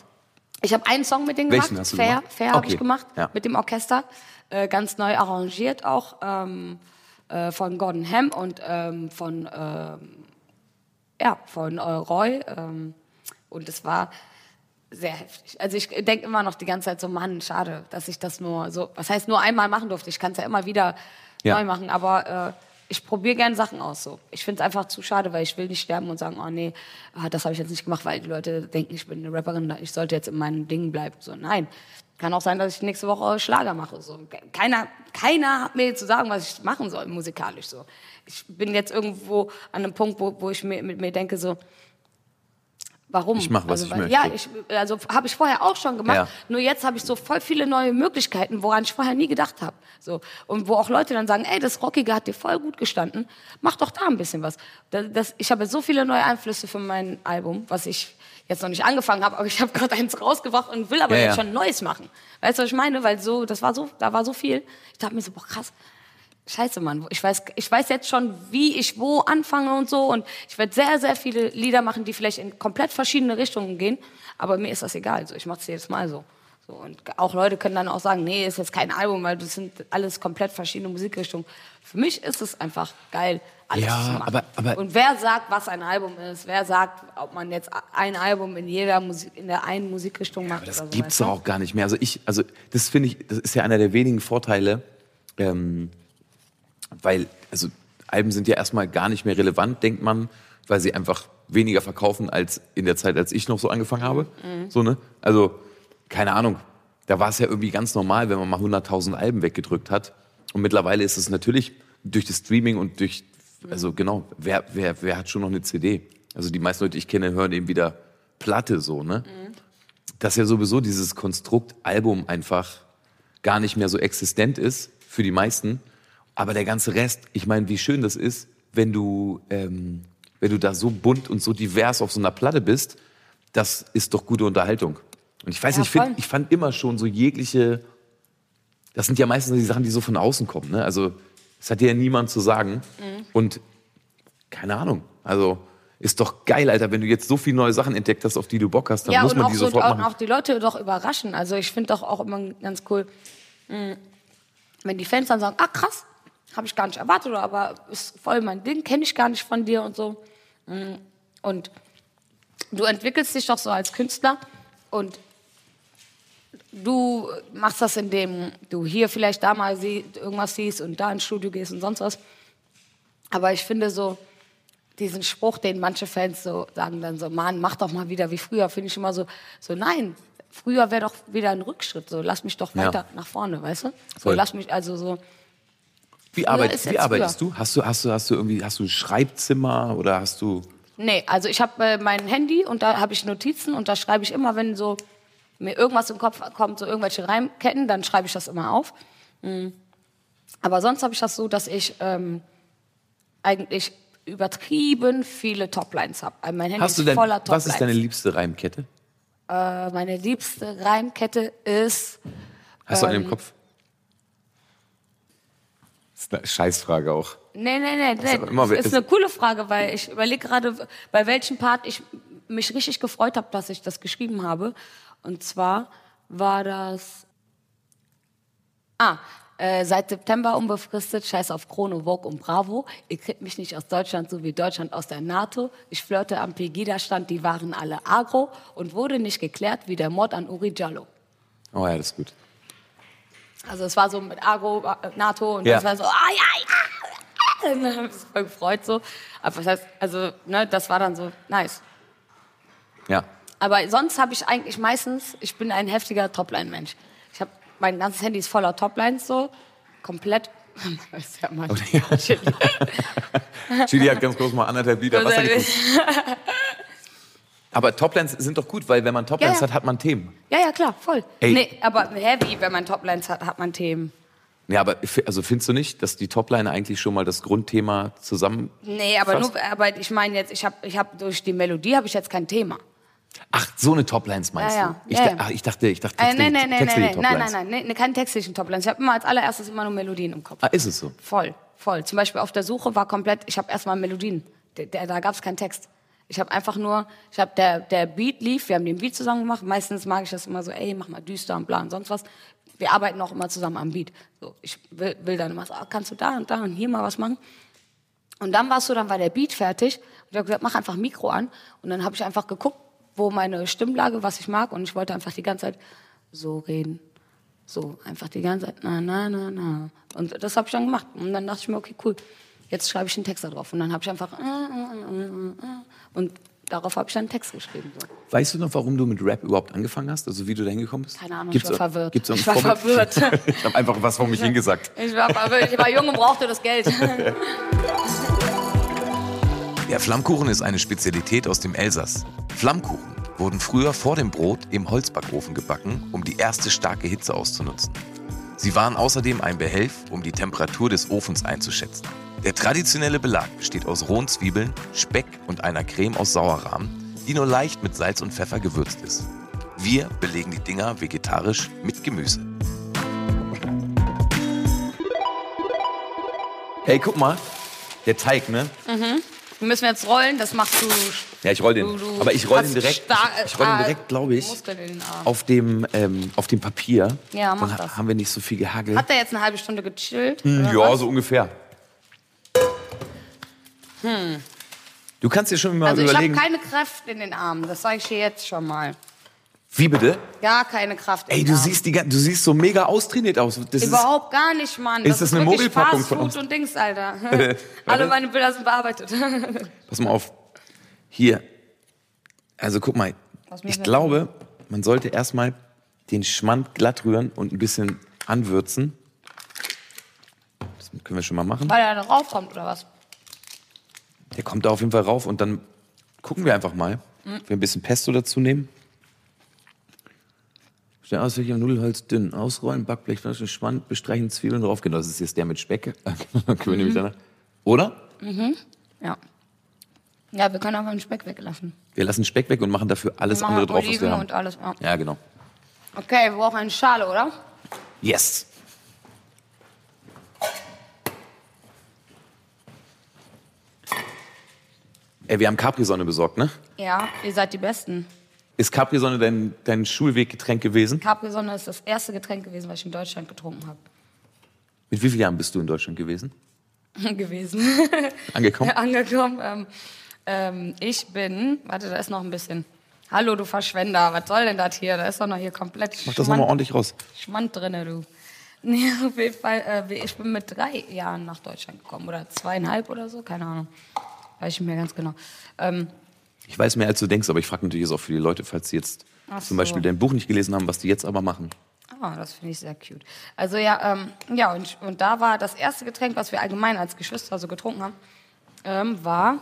ich habe einen Song mit denen Welchen gemacht. hast du Fair, gemacht? Fair habe Okay. ich gemacht Ja. mit dem Orchester. Äh, ganz neu arrangiert auch ähm, äh, von Gordon Ham und ähm, von, ähm, ja, von Roy. Ähm, und es war sehr heftig. Also ich denke immer noch die ganze Zeit so, Mann, schade, dass ich das nur so, was heißt nur einmal machen durfte. Ich kann es ja immer wieder Ja. neu machen, aber äh, ich probiere gerne Sachen aus. So. Ich finde es einfach zu schade, weil ich will nicht sterben und sagen, oh nee, ah, das habe ich jetzt nicht gemacht, weil die Leute denken, ich bin eine Rapperin, ich sollte jetzt in meinem Ding bleiben. So, nein. Kann auch sein, dass ich nächste Woche Schlager mache. So. Keiner, keiner hat mir zu sagen, was ich machen soll, musikalisch. So. Ich bin jetzt irgendwo an einem Punkt, wo, wo ich mir, mit mir denke, so, warum? Ich mach, was also, ich weil, möchte. Ja, ich, also habe ich vorher auch schon gemacht. Ja. Nur jetzt habe ich so voll viele neue Möglichkeiten, woran ich vorher nie gedacht habe. So und wo auch Leute dann sagen, ey, das Rockige hat dir voll gut gestanden, mach doch da ein bisschen was. Das, das, ich habe so viele neue Einflüsse für mein Album, was ich jetzt noch nicht angefangen habe, aber ich habe gerade eins rausgebracht und will aber Ja, jetzt ja. schon Neues machen. Weißt du, was ich meine? Weil so, das war so, da war so viel. Ich dachte mir so, boah, krass. Scheiße, Mann. Ich weiß, ich weiß jetzt schon, wie ich wo anfange und so. Und ich werde sehr, sehr viele Lieder machen, die vielleicht in komplett verschiedene Richtungen gehen. Aber mir ist das egal. So, ich mache es jedes Mal so. so. Und auch Leute können dann auch sagen, nee, ist jetzt kein Album, weil das sind alles komplett verschiedene Musikrichtungen. Für mich ist es einfach geil, alles Ja, zu machen. aber- aber- und wer sagt, was ein Album ist? Wer sagt, ob man jetzt ein Album in jeder Musik, in der einen Musikrichtung macht? Das oder so, gibt's doch auch gar nicht mehr. Also ich, also das finde ich, das ist ja einer der wenigen Vorteile, ähm, weil, also Alben sind ja erstmal gar nicht mehr relevant, denkt man, weil sie einfach weniger verkaufen als in der Zeit, als ich noch so angefangen habe. Mhm. So, ne? Also, keine Ahnung. Da war es ja irgendwie ganz normal, wenn man mal 100.000 Alben weggedrückt hat. Und mittlerweile ist es natürlich durch das Streaming und durch, also genau, wer, wer, wer hat schon noch eine CD? Also die meisten Leute, die ich kenne, hören eben wieder Platte so, ne? dass ja sowieso dieses Konstrukt Album einfach gar nicht mehr so existent ist für die meisten. Aber der ganze Rest, ich meine, wie schön das ist, wenn du, ähm, wenn du da so bunt und so divers auf so einer Platte bist, das ist doch gute Unterhaltung. Und ich weiß Ja, nicht, ich, find, ich fand immer schon so jegliche, das sind ja meistens die Sachen, die so von außen kommen. Ne? Also es hat dir ja niemand zu sagen. Mhm. Und keine Ahnung, also ist doch geil, Alter, wenn du jetzt so viele neue Sachen entdeckt hast, auf die du Bock hast, dann ja, muss man die so, sofort auch, machen. auch die Leute doch überraschen. Also ich finde doch auch immer ganz cool, mh, wenn die Fans dann sagen, ah krass, habe ich gar nicht erwartet, aber ist voll mein Ding, kenne ich gar nicht von dir und so. Mm, Und du entwickelst dich doch so als Künstler und du machst das, indem du hier vielleicht da mal sie, irgendwas siehst und da ins Studio gehst und sonst was. Aber ich finde so, diesen Spruch, den manche Fans so sagen dann so, Mann, mach doch mal wieder wie früher, finde ich immer so, so nein, früher wäre doch wieder ein Rückschritt, so lass mich doch Ja. weiter nach vorne, weißt du? So Voll. lass mich also so, Wie, Früher arbeit, ist wie arbeitest du? Hast du, hast du, hast du irgendwie, hast du ein Schreibzimmer oder hast du, Nee, also ich habe äh, mein Handy und da habe ich Notizen und da schreibe ich immer, wenn so mir irgendwas im Kopf kommt, so irgendwelche Reimketten, dann schreibe ich das immer auf. Mhm. Aber sonst habe ich das so, dass ich ähm, eigentlich übertrieben viele Toplines habe. Also mein Handy Hast du ist denn, voller Toplines. was ist deine liebste Reimkette? Äh, meine liebste Reimkette ist Hast du Ähm. eine im Kopf? Das ist eine Scheißfrage auch. Nee, nee, nee, nee. immer- das ist es- eine coole Frage, weil ich überlege gerade, bei welchem Part ich mich richtig gefreut habe, dass ich das geschrieben habe. Und zwar war das. Ah, äh, seit September unbefristet, scheiß auf Chrono, Vogue und Bravo. Ihr kriegt mich nicht aus Deutschland, so wie Deutschland aus der NATO. Ich flirte am Pegida-Stand, die waren alle agro und wurde nicht geklärt wie der Mord an Uri Jallo. Oh ja, das ist gut. Also es war so mit Agro, äh, NATO und Ja. das war so, ah ja, ja. Und dann hab ich mich voll gefreut so. Aber was heißt, also ne, das war dann so nice. Ja. Aber sonst habe ich eigentlich meistens, ich bin ein heftiger Topline-Mensch. Ich habe mein ganzes Handy ist voller Toplines so, komplett. Das ist ja mal Shit. Chili hat ganz kurz mal anderthalb Liter Wasser getrunken. Aber Toplines sind doch gut, weil wenn man Toplines Ja, ja. hat, hat man Themen. Ja, ja, klar, voll. Ey. Nee, aber heavy, wenn man Toplines hat, hat man Themen. Ja, aber also findest du nicht, dass die Topline eigentlich schon mal das Grundthema zusammen... Nee, aber nur, aber ich meine jetzt, ich habe, ich habe durch die Melodie habe ich jetzt kein Thema. Ach, so eine Toplines meinst Ja, du? ja. Ich, Ja, da- ja. Ach, ich dachte, ich dachte Äh, nee, textliche- nee, nee, nee, textliche nee, nein, nein, Toplines. nein, nee, nee, keine textlichen Toplines. Ich habe immer als allererstes immer nur Melodien im Kopf. Ah, ist es so? Voll, voll. Zum Beispiel auf der Suche war komplett, ich habe erstmal Melodien. Der, da gab es keinen Text. Ich habe einfach nur, ich habe der, der Beat lief, wir haben den Beat zusammen gemacht. Meistens mag ich das immer so, ey, mach mal düster und bla und sonst was. Wir arbeiten auch immer zusammen am Beat. So, ich will, will dann immer so, ah, kannst du da und da und hier mal was machen? Und dann warst du, dann war der Beat fertig. Und ich habe gesagt, mach einfach Mikro an. Und dann habe ich einfach geguckt, wo meine Stimmlage, was ich mag. Und ich wollte einfach die ganze Zeit so reden. So, einfach die ganze Zeit, na, na, na, na. Und das habe ich dann gemacht. Und dann dachte ich mir, okay, cool. Jetzt schreibe ich einen Text da drauf. Und dann habe ich einfach, äh, äh, äh, und darauf habe ich dann einen Text geschrieben. So. Weißt du noch, warum du mit Rap überhaupt angefangen hast? Also wie du da hingekommen bist? Keine Ahnung, Gibt's ich war so- verwirrt. Gibt's Ich war Vorbild? verwirrt. ich habe einfach was vor mich hingesagt. Ich war, verwirrt. ich war jung und brauchte das Geld. Der Flammkuchen ist eine Spezialität aus dem Elsass. Flammkuchen wurden früher vor dem Brot im Holzbackofen gebacken, um die erste starke Hitze auszunutzen. Sie waren außerdem ein Behelf, um die Temperatur des Ofens einzuschätzen. Der traditionelle Belag besteht aus rohen Zwiebeln, Speck und einer Creme aus Sauerrahm, die nur leicht mit Salz und Pfeffer gewürzt ist. Wir belegen die Dinger vegetarisch mit Gemüse. Hey, guck mal. Der Teig, ne? Wir müssen jetzt rollen, das machst du. Ja, ich roll den. Du- du Aber ich roll den direkt, ich, ich roll den ah, direkt, glaube ich, den auf dem, ähm, auf dem Papier. Ja, mach Dann das. haben wir nicht so viel gehagelt. Hat der jetzt eine halbe Stunde gechillt? Hm, oder ja, was? so ungefähr. Du kannst dir schon mal Also ich habe überlegen. keine Kraft in den Armen, das sage ich dir jetzt schon mal. Wie bitte? Gar keine Kraft Ey, du siehst, die, du siehst so mega austrainiert aus. Das Überhaupt gar nicht, Mann. Ist das eine wirklich Mobilpackung Fast von uns? und Dings, Alter. Alle meine Bilder sind bearbeitet. Ist, pass mal auf. Hier. Also guck mal. Ich glaube, man sollte erstmal den Schmand glatt rühren und ein bisschen anwürzen. Das können wir schon mal machen. Weil er da raufkommt, oder was? Der kommt da auf jeden Fall rauf und dann gucken wir einfach mal. Mhm. Wir ein bisschen Pesto dazu nehmen. Stell aus, welcher Nudelholz dünn. Ausrollen, Backblech, Flasche, Schmand, bestreichen, Zwiebeln drauf. Genau, das ist jetzt der mit Speck. Dann können wir nämlich danach. Oder? Ja. Ja, wir können einfach den Speck weglassen. Wir lassen Speck weg und machen dafür alles Wir machen andere drauf, was wir haben. und alles. Ja. Ja, genau. Okay, wir brauchen eine Schale, oder? Yes. Ey, wir haben Capri-Sonne besorgt, ne? Ja, ihr seid die Besten. Ist Capri-Sonne dein, dein Schulweggetränk gewesen? Capri-Sonne ist das erste Getränk gewesen, was ich in Deutschland getrunken habe. Mit wie vielen Jahren bist du in Deutschland gewesen? gewesen. Angekommen? Angekommen. Ähm, ähm, ich bin, warte, da ist noch ein bisschen. Hallo, du Verschwender, was soll denn das hier? Da ist doch noch hier komplett Mach das nochmal ordentlich raus. Schmand drinne, du. Nee, auf jeden Fall, äh, ich bin mit drei Jahren nach Deutschland gekommen. Oder zweieinhalb oder so, keine Ahnung. Weiß ich mehr ganz genau. Ähm, Ich weiß mehr, als du denkst, aber ich frage natürlich jetzt auch für die Leute, falls sie jetzt Ach zum so. Beispiel dein Buch nicht gelesen haben, was die jetzt aber machen. Ah, das finde ich sehr cute. Also ja, ähm, ja und, und da war das erste Getränk, was wir allgemein als Geschwister so getrunken haben, ähm, war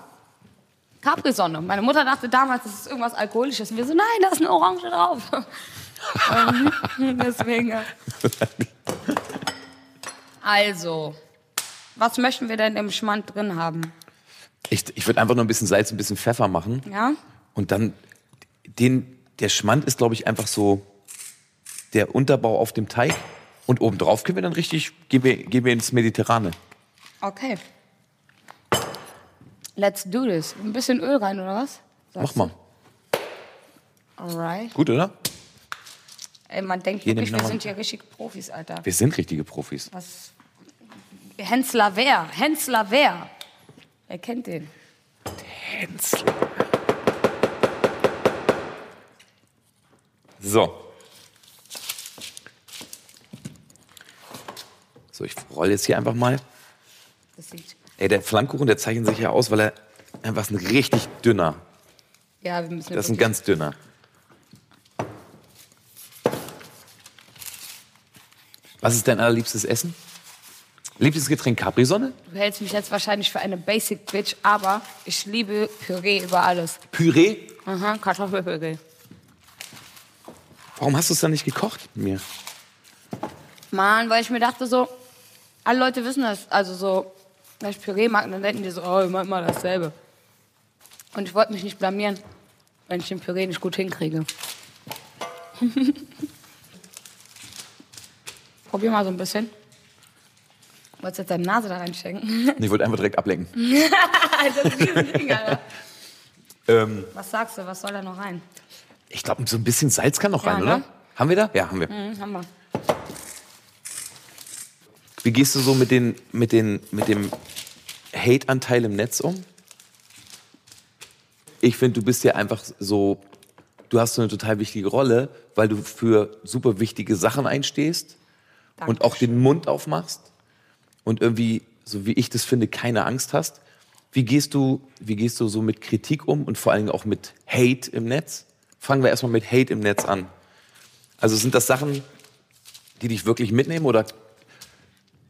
Capri-Sonne. Meine Mutter dachte damals, das ist irgendwas Alkoholisches. Und wir so, nein, da ist eine Orange drauf. Ähm, Deswegen. ja. Also, was möchten wir denn im Schmand drin haben? Ich, ich würde einfach nur ein bisschen Salz, ein bisschen Pfeffer machen. Ja? Und dann den, der Schmand ist, glaube ich, einfach so der Unterbau auf dem Teig. Und obendrauf können wir dann richtig, gehen wir, gehen wir ins Mediterrane. Okay. Let's do this. Ein bisschen Öl rein, oder was? Mach mal. Alright. Gut, oder? Ey, man denkt Hier, wirklich, wir sind hier richtig Profis, Alter. Wir sind richtige Profis. Was? Hensler wer? Hensler wer? Wer kennt den? Hänsel. So. So, ich roll jetzt hier einfach mal. Das sieht. Ey, der Flammkuchen, der zeichnet sich ja aus, weil er einfach ein richtig dünner. Ja, wir müssen. Das ist ein ganz dünner. Was ist dein allerliebstes Essen? Liebstes Getränk Capri-Sonne? Du hältst mich jetzt wahrscheinlich für eine Basic Bitch, aber ich liebe Püree über alles. Püree? Aha, Kartoffelpüree. Warum hast du es dann nicht gekocht mit mir? Mann, weil ich mir dachte so, alle Leute wissen das, also so, wenn ich Püree mag, dann denken die so, oh, mach immer dasselbe. Und ich wollte mich nicht blamieren, wenn ich den Püree nicht gut hinkriege. Probier mal so ein bisschen. Wolltest du jetzt deine Nase da reinstecken? Ich wollte einfach direkt ablenken. Alter, das ist ein Ding, Alter. Ähm, Was sagst du, was soll da noch rein? ich glaube, so ein bisschen Salz kann noch Ja, rein, ne? oder? Haben wir da? Ja, haben wir. Hm, haben wir. Wie gehst du so mit, den, mit, den, mit dem Hate-Anteil im Netz um? Ich finde, du bist ja einfach so, du hast so eine total wichtige Rolle, weil du für super wichtige Sachen einstehst und auch den Mund aufmachst und irgendwie, so wie ich das finde, keine Angst hast. Wie gehst du, wie gehst du so mit Kritik um und vor allem auch mit Hate im Netz? Fangen wir erstmal mit Hate im Netz an. Also sind das Sachen, die dich wirklich mitnehmen oder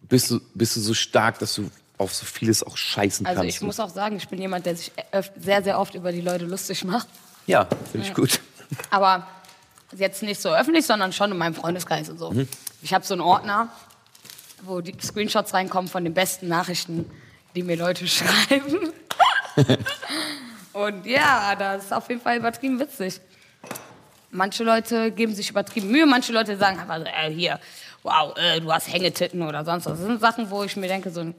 bist du, bist du so stark, dass du auf so vieles auch scheißen Also kannst? ich muss auch sagen, ich bin jemand, der sich sehr, sehr oft über die Leute lustig macht. ja, finde ich gut. Aber jetzt nicht so öffentlich, sondern schon in meinem Freundeskreis und so. Mhm. Ich habe so einen Ordner, wo die Screenshots reinkommen von den besten Nachrichten, die mir Leute schreiben. und ja, das ist auf jeden Fall übertrieben witzig. Manche Leute geben sich übertrieben Mühe, manche Leute sagen einfach äh, hier, wow, äh, du hast Hängetitten oder sonst was. Das sind Sachen, wo ich mir denke, so,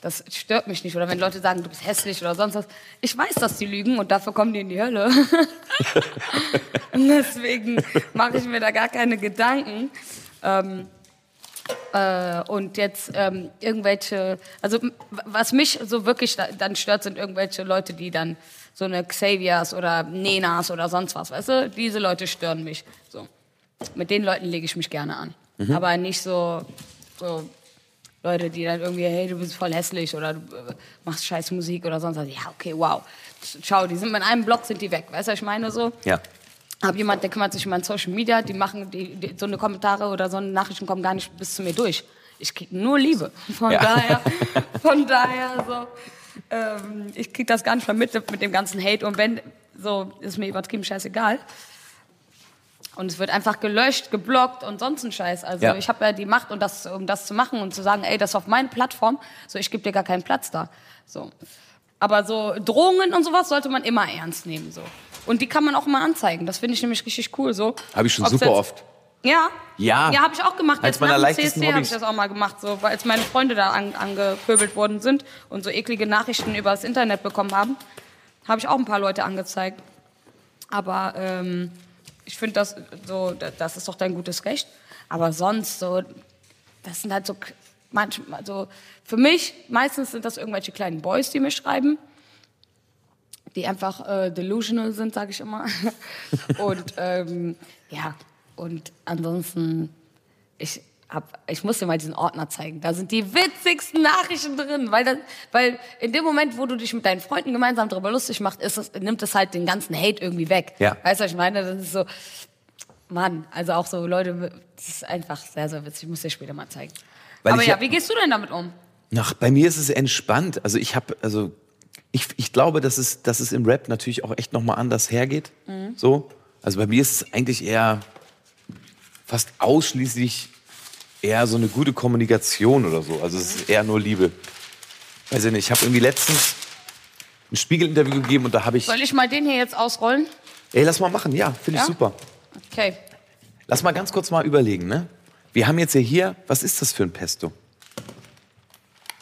das stört mich nicht. Oder wenn Leute sagen, du bist hässlich oder sonst was. Ich weiß, dass die lügen und dafür kommen die in die Hölle. Und deswegen mache ich mir da gar keine Gedanken. Ähm, äh, und jetzt ähm, irgendwelche, also was mich so wirklich da, dann stört, sind irgendwelche Leute, die dann so eine Xaviers oder Nenas oder sonst was, weißt du? Diese Leute stören mich. So. Mit den Leuten lege ich mich gerne an. Aber nicht so, so Leute, die dann irgendwie, hey, du bist voll hässlich oder du äh, machst scheiß Musik oder sonst was. Ja, okay, wow. Schau, die sind in einem Block, sind die weg. Weißt du, ich meine so? Ja. Hab jemand, der kümmert sich um mein Social Media, die machen die, die, so eine Kommentare oder so eine Nachrichten kommen gar nicht bis zu mir durch. Ich krieg nur Liebe. Von Ja. daher, von daher so, ähm, ich krieg das gar nicht vermittelt mit dem ganzen Hate und wenn, so ist mir übertrieben scheißegal. Und es wird einfach gelöscht, geblockt und sonst ein Scheiß. Also Ja. ich habe ja die Macht, um das, um das zu machen und zu sagen, ey, das ist auf meine Plattform, so ich gebe dir gar keinen Platz da. So. Aber so Drohungen und sowas sollte man immer ernst nehmen. So. Und die kann man auch immer anzeigen. Das finde ich nämlich richtig cool. So. Habe ich schon Ob's super oft. Ja. Ja. Ja, habe ich auch gemacht. Eins Jetzt meiner nach dem leichtesten CSD habe ich das auch mal gemacht, so, weil als meine Freunde da an, angepöbelt worden sind und so eklige Nachrichten über das Internet bekommen haben, habe ich auch ein paar Leute angezeigt. Aber ähm, ich finde das so, da- das ist doch dein gutes Recht. Aber sonst so, das sind halt so manchmal so für mich meistens sind das irgendwelche kleinen Boys, die mir schreiben, die einfach äh, delusional sind, sage ich immer. und ähm, ja und ansonsten ich hab, ich muss dir mal diesen Ordner zeigen. Da sind die witzigsten Nachrichten drin, weil, das, weil in dem Moment, wo du dich mit deinen Freunden gemeinsam darüber lustig machst, ist es, nimmt es halt den ganzen Hate irgendwie weg. Ja. Weißt du, was ich meine? Das ist so, Mann, also auch so Leute, das ist einfach sehr, sehr witzig. Ich muss dir später mal zeigen. Weil Aber ja- wie gehst du denn damit um? Ach, bei mir ist es entspannt. Also ich habe, also ich, ich glaube, dass es, dass es im Rap natürlich auch echt nochmal anders hergeht. So. Also bei mir ist es eigentlich eher fast ausschließlich eher so eine gute Kommunikation oder so. Also es ist eher nur Liebe. Weiß ich nicht, ich habe irgendwie letztens ein Spiegel-Interview gegeben und da habe ich. Soll ich mal den hier jetzt ausrollen? Ey, lass mal machen, ja, finde ich Ja? super. Okay. Lass mal ganz kurz mal überlegen, ne? Wir haben jetzt ja hier, was ist das für ein Pesto?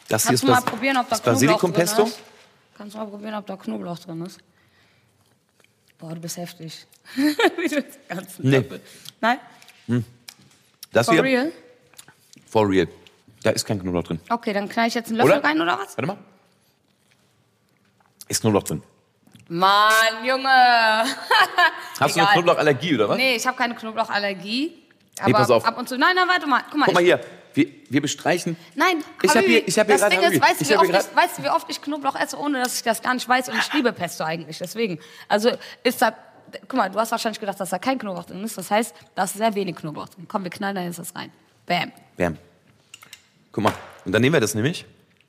Das Kannst hier mal ist Bas- probieren, ob da Basilikum-Pesto. ist? Kannst du mal probieren, ob da Knoblauch drin ist? Boah, du bist heftig. Wie du das ganze Nee. Doppel- Nein? Das For hier, real? for real. Da ist kein Knoblauch drin. Okay, dann knall ich jetzt einen Löffel Oder? rein, oder was? Warte mal. Ist Knoblauch drin. Mann, Junge! Hast du eine. Knoblauchallergie oder was? Nee, ich habe keine Knoblauchallergie. Aber pass auf. ab und zu. Nein, nein, warte mal. Guck mal. Guck mal ich, hier, wir, wir bestreichen. Nein, Ich hab Habibi, hier- ich hab hier das Ding ist, weißt du, Ich wie hab oft hier ich, weißt du, wie oft ich Knoblauch esse, ohne dass ich das gar nicht weiß? Und ich liebe Pesto eigentlich, deswegen. Also ist da, guck mal, du hast wahrscheinlich gedacht, dass da kein Knoblauch drin ist. Das heißt, da ist sehr wenig Knoblauch drin. Komm, wir knallen da jetzt das rein. Bam. Bam. Guck mal. Und dann nehmen wir das nämlich.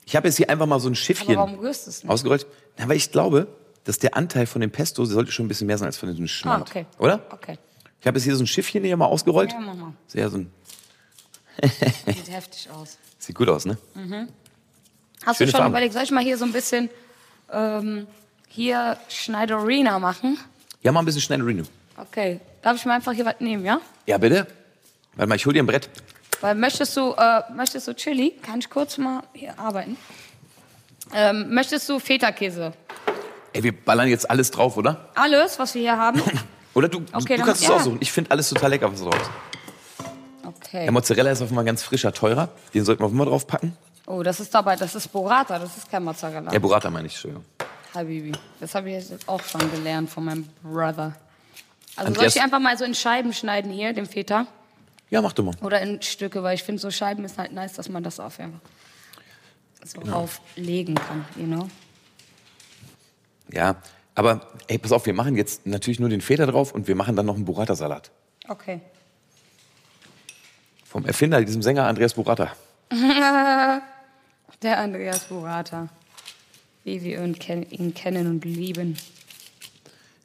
Ich habe jetzt hier einfach mal so ein Aber Schiffchen warum rührst du es nicht? ausgerollt. Na, weil ich glaube, dass der Anteil von dem Pesto sollte schon ein bisschen mehr sein als von dem Schmand. Ah, okay. Oder? Okay. Ich habe jetzt hier so ein Schiffchen hier mal ausgerollt. Ja, mach mal. Sehr so ein, Sieht heftig aus. sieht gut aus, ne? Hast Schöne du schon Farben. überlegt, soll ich mal hier so ein bisschen ähm, hier Schneiderina machen? Ja, mal ein bisschen Schneiderino. Okay. Darf ich mal einfach hier was nehmen, ja? Ja, bitte? Warte mal, ich hol dir ein Brett. Weil möchtest du, äh, möchtest du Chili? Kann ich kurz mal hier arbeiten? Ähm, möchtest du Feta-Käse? Ey, wir ballern jetzt alles drauf, oder? Alles, was wir hier haben? Oder du, Okay, du kannst es ja. aussuchen. Ich finde alles total lecker, was drauf ist. Okay. Der Mozzarella ist auf einmal ganz frischer, teurer. Den sollten wir immer drauf packen. Oh, das ist dabei, das ist Burrata, das ist kein Mozzarella. Ja, Burrata meine ich, Entschuldigung. Habibi. Das habe ich jetzt auch schon gelernt von meinem Brother. Also soll Andreas- ich die einfach mal so in Scheiben schneiden hier, den Feta? Ja, mach doch mal. Oder in Stücke, weil ich finde, so Scheiben ist halt nice, dass man das auf einfach so Genau. auflegen kann, you know? Ja, aber ey, pass auf, wir machen jetzt natürlich nur den Feta drauf und wir machen dann noch einen Burrata-Salat. Okay. Vom Erfinder, diesem Sänger Andreas Burrata. Der Andreas Burrata. Wie wir ihn, ken ihn kennen und lieben.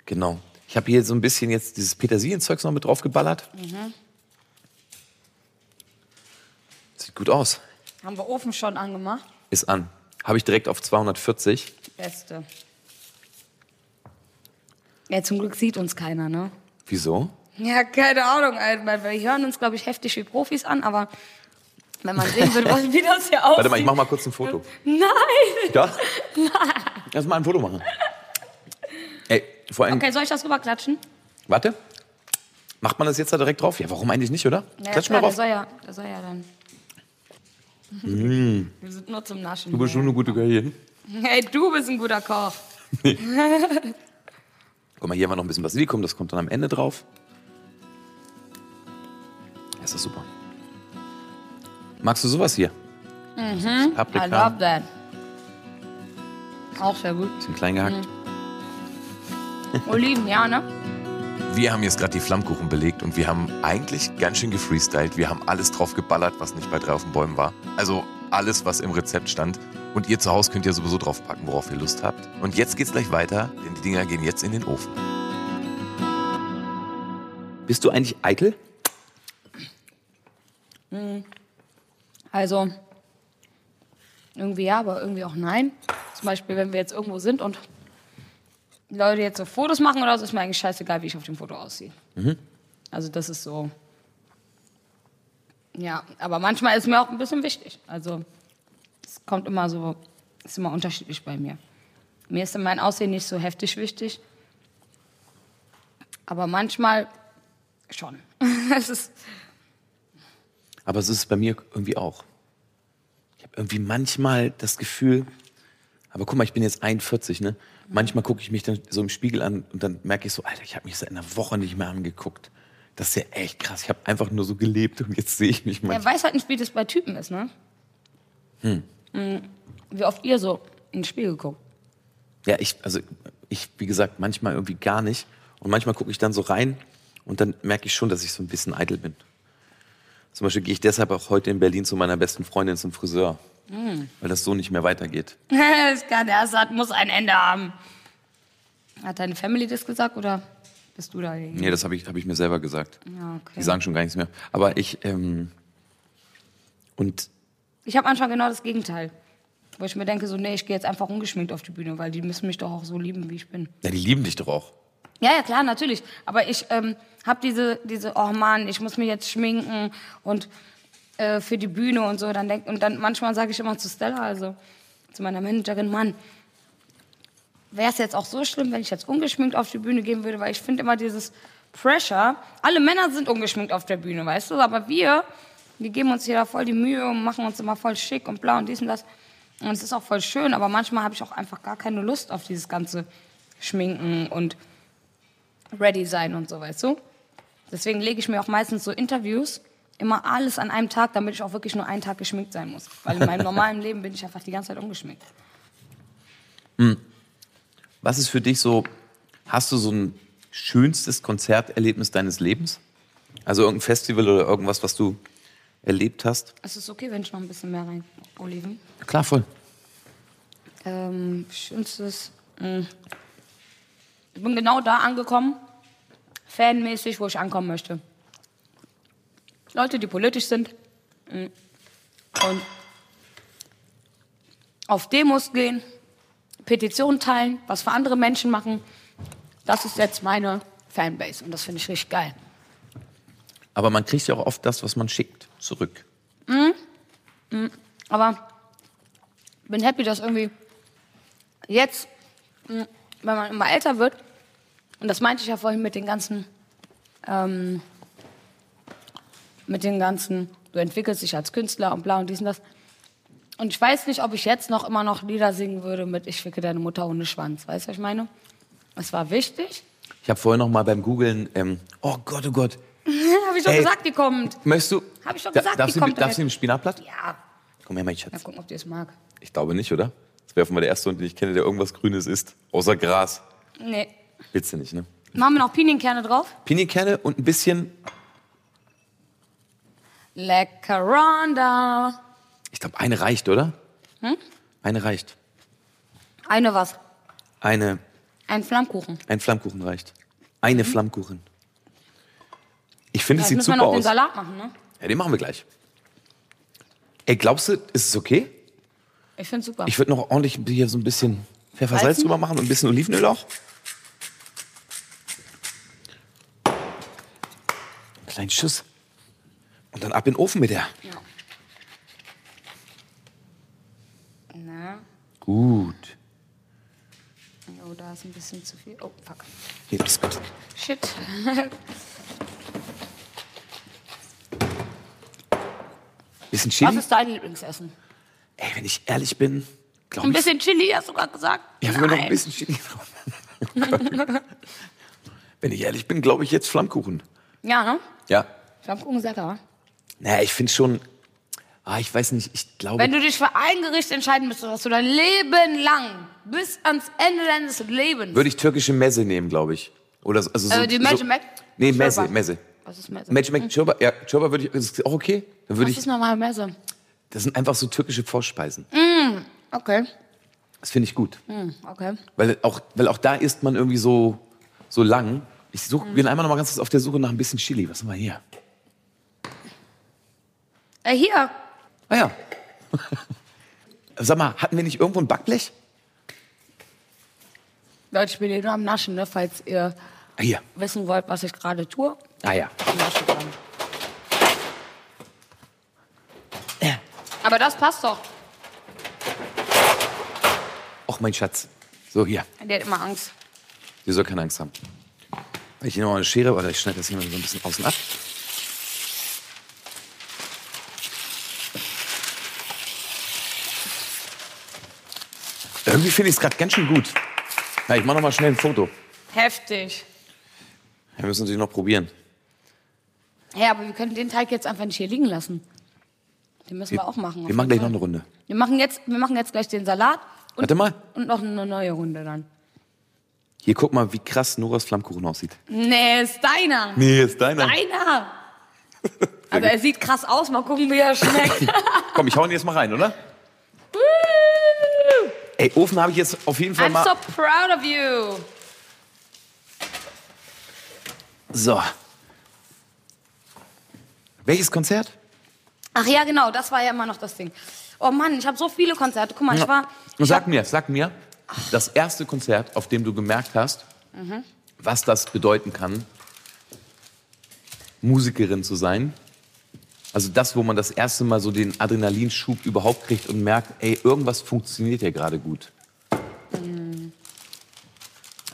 Genau. Ich habe hier so ein bisschen jetzt dieses Petersilienzeugs noch mit drauf geballert. Mhm. Sieht gut aus. Haben wir Ofen schon angemacht? Ist an. Habe ich direkt auf 240. Beste. Ja, zum Glück sieht uns keiner, ne? Wieso? Ja, keine Ahnung. Wir hören uns, glaube ich, heftig wie Profis an, aber wenn man sehen würde, was- wie das hier aussieht. Warte mal, ich mach mal kurz ein Foto. Nein! Ja? Lass mal ein Foto machen. Ey, vor allem, Okay, soll ich das rüberklatschen? warte. Macht man das jetzt da direkt drauf? Ja, warum eigentlich nicht, oder? Ja, Klatsch klar, mal der drauf. soll ja, der soll ja dann. Wir sind nur zum Naschen. Du bist schon eine gute Köchin. Hey, du bist ein guter Koch. Guck mal, hier haben wir noch ein bisschen Basilikum, das kommt dann am Ende drauf. Ja, ist das super. Magst du sowas hier? Mhm. I Paprika, love that. Auch sehr gut. bisschen klein gehackt. Oliven, ja, ne? Wir haben jetzt gerade die Flammkuchen belegt und wir haben eigentlich ganz schön gefreestylt. Wir haben alles drauf geballert, was nicht bei drei auf den Bäumen war. Also alles, was im Rezept stand. Und ihr zu Hause könnt ihr sowieso drauf packen, worauf ihr Lust habt. Und jetzt geht's gleich weiter, denn die Dinger gehen jetzt in den Ofen. Bist du eigentlich eitel? Also, irgendwie ja, aber irgendwie auch nein. Zum Beispiel, wenn wir jetzt irgendwo sind und Leute jetzt so Fotos machen oder so, ist mir eigentlich scheißegal, wie ich auf dem Foto aussehe. Also, das ist so. Ja, aber manchmal ist mir auch ein bisschen wichtig. Also, es kommt immer so, ist immer unterschiedlich bei mir. Mir ist mein Aussehen nicht so heftig wichtig. Aber manchmal schon. es ist, Aber so ist es bei mir irgendwie auch. Ich habe irgendwie manchmal das Gefühl, aber guck mal, ich bin jetzt 41, ne? Manchmal gucke ich mich dann so im Spiegel an und dann merke ich so, Alter, ich habe mich seit einer Woche nicht mehr angeguckt. Das ist ja echt krass. Ich habe einfach nur so gelebt und jetzt sehe ich mich Er manchmal. weiß halt nicht, wie das bei Typen ist, ne? Hm. Wie oft ihr so in den Spiegel guckt. Ja, ich, also ich, wie gesagt, manchmal irgendwie gar nicht. Und manchmal gucke ich dann so rein und dann merke ich schon, dass ich so ein bisschen eitel bin. Zum Beispiel gehe ich deshalb auch heute in Berlin zu meiner besten Freundin zum Friseur. Weil das so nicht mehr weitergeht. das kann der Assad muss ein Ende haben. Hat deine Family das gesagt oder bist du da? Nee, das habe ich, hab ich mir selber gesagt. Ja, okay. Die sagen schon gar nichts mehr. Aber ich, ähm, und Ich habe manchmal genau das Gegenteil. Wo ich mir denke, so, nee, ich gehe jetzt einfach ungeschminkt auf die Bühne, weil die müssen mich doch auch so lieben, wie ich bin. na, die lieben dich doch auch. Ja, ja, klar, natürlich. Aber ich ähm, habe diese, diese, oh Mann, ich muss mich jetzt schminken und äh, für die Bühne und so. Dann denk, und dann manchmal sage ich immer zu Stella, also zu meiner Managerin, Mann, wäre es jetzt auch so schlimm, wenn ich jetzt ungeschminkt auf die Bühne gehen würde, weil ich finde immer dieses Pressure. Alle Männer sind ungeschminkt auf der Bühne, weißt du, aber wir, wir geben uns hier da voll die Mühe und machen uns immer voll schick und blau und dies und das. Und es ist auch voll schön, aber manchmal habe ich auch einfach gar keine Lust auf dieses ganze Schminken und ready sein und so, weißt du? Deswegen lege ich mir auch meistens so Interviews immer alles an einem Tag, damit ich auch wirklich nur einen Tag geschminkt sein muss. Weil in meinem normalen Leben bin ich einfach die ganze Zeit ungeschminkt. Was ist für dich so, hast du so ein schönstes Konzerterlebnis deines Lebens? Also irgendein Festival oder irgendwas, was du erlebt hast? Es ist okay, wenn ich noch ein bisschen mehr rein Oliven. Klar, voll. Ähm, schönstes. Mh. Ich bin genau da angekommen, fanmäßig, wo ich ankommen möchte. Leute, die politisch sind mh. und auf Demos gehen, Petitionen teilen, was für andere Menschen machen. Das ist jetzt meine Fanbase und das finde ich richtig geil. Aber man kriegt ja auch oft das, was man schickt, zurück. Aber bin happy, dass irgendwie jetzt, mh, wenn man immer älter wird, und das meinte ich ja vorhin mit den ganzen, ähm, mit den ganzen, du entwickelst dich als Künstler und bla und dies und das. Und ich weiß nicht, ob ich jetzt noch immer noch Lieder singen würde mit Ich ficke deine Mutter ohne Schwanz. Weißt du, was ich meine? Es war wichtig. Ich habe vorher noch mal beim Googlen, ähm, oh Gott, oh Gott, Habe ich doch Ey. gesagt, die kommt. möchtest du? Hab ich doch Da- gesagt, darfst die du, kommt Darfst du im Spinatblatt? Ja, Komm her, mein mal Schatz. gucken, ob die es mag. Ich glaube nicht, oder? Das wäre mal der erste Hund, den ich kenne, der irgendwas Grünes isst. Außer Gras. Nee. Willst du nicht, ne? Machen wir noch Pinienkerne drauf? Pinienkerne und ein bisschen, Lecker Ronda. ich glaube, eine reicht, oder? Eine reicht. Eine was? Eine, Ein Flammkuchen. ein Flammkuchen reicht. Eine Flammkuchen. Ich finde, Ja, es jetzt sieht müssen wir super noch den aus. Salat machen, ne? Ja, den machen wir gleich. Ey, glaubst du, ist es okay? Ich find's super. Ich würde noch ordentlich hier so ein bisschen Pfeffersalz drüber machen und ein bisschen Olivenöl auch. Kleinen Schuss. Und dann ab in den Ofen mit der. Na, Gut. oh, da ist ein bisschen zu viel. Oh, fuck. Hier, das gut. Shit. Bisschen Was Chili. ist dein Lieblingsessen? Ey, wenn ich ehrlich bin, glaube Ein ich. bisschen Chili, hast du gerade gesagt? Ja, wir noch ein bisschen Chili drauf. wenn ich ehrlich bin, glaube ich jetzt Flammkuchen. Ja, ne? Ja. Flammkuchen ist lecker? Naja, ich finde schon. Ah, ich weiß nicht, ich glaube. Wenn du dich für ein Gericht entscheiden müsstest, was du dein Leben lang, bis ans Ende deines Lebens... Würde ich türkische Messe nehmen, glaube ich. Oder so, also so, Äh, die Mezze Mac? Nee, Messe. Messe. Was ist Messe? Match Mac Chorba, ja, Chorba würde ich, ist auch okay. Dann würde Was ich, ist nochmal Messe? Das sind einfach so türkische Vorspeisen. Okay. Das finde ich gut. Hm, okay. Weil auch, weil auch da isst man irgendwie so, so lang. Ich such, bin einmal noch mal ganz kurz auf der Suche nach ein bisschen Chili. Was haben wir hier? Äh, hier. Ah ja. Sag mal, hatten wir nicht irgendwo ein Backblech? Leute, ich bin hier nur am Naschen, ne, falls ihr Ah, wissen wollt, was ich gerade tue. Ah ja. Ich nasche dran. Aber das passt doch. Och, mein Schatz. So, hier. Der hat immer Angst. Die soll keine Angst haben. Ich noch mal eine Schere, oder ich schneide das hier mal so ein bisschen außen ab. Irgendwie finde ich es gerade ganz schön gut. Ja, ich mache noch mal schnell ein Foto. Heftig. Wir müssen natürlich noch probieren. Ja, aber wir können den Teig jetzt einfach nicht hier liegen lassen. Den müssen wir, auch machen. Wir machen gleich noch eine. Runde. Wir machen jetzt, wir machen jetzt gleich den Salat und, Warte mal. und noch eine neue Runde dann. Hier, guck mal, wie krass Noras Flammkuchen aussieht. Nee, ist deiner. Nee, ist deiner. Deiner. Also er sieht krass aus, mal gucken, wie er schmeckt. Komm, ich hau ihn jetzt mal rein, oder? Ey, Ofen habe ich jetzt auf jeden Fall I'm mal. so proud of you. So. Welches Konzert? Ach ja, genau, das war ja immer noch das Ding. Oh Mann, ich habe so viele Konzerte. Guck mal, ich war. Ich sag mir, sag mir, das erste Konzert, auf dem du gemerkt hast, Mhm. was das bedeuten kann, Musikerin zu sein. Also das, wo man das erste Mal so den Adrenalinschub überhaupt kriegt und merkt, ey, irgendwas funktioniert ja gerade gut.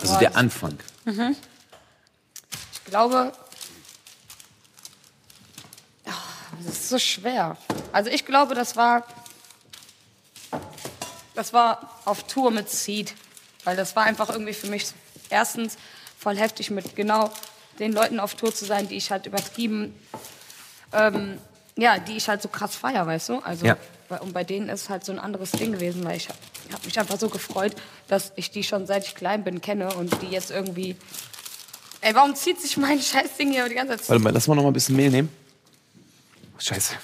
Also Boah, der Anfang. ich glaube. Ah, Das ist so schwer. Also ich glaube, das war. Das war auf Tour mit Seed. Weil das war einfach irgendwie für mich erstens voll heftig, mit genau den Leuten auf Tour zu sein, die ich halt übertrieben, ähm, ja, die ich halt so krass feier, weißt du? Also, Ja. und bei denen ist es halt so ein anderes Ding gewesen, weil ich habe hab mich einfach so gefreut, dass ich die schon seit ich klein bin kenne und die jetzt irgendwie. Ey, warum zieht sich mein Scheißding hier die ganze Zeit? Warte mal, lass mal noch mal ein bisschen Mehl nehmen. Scheiße.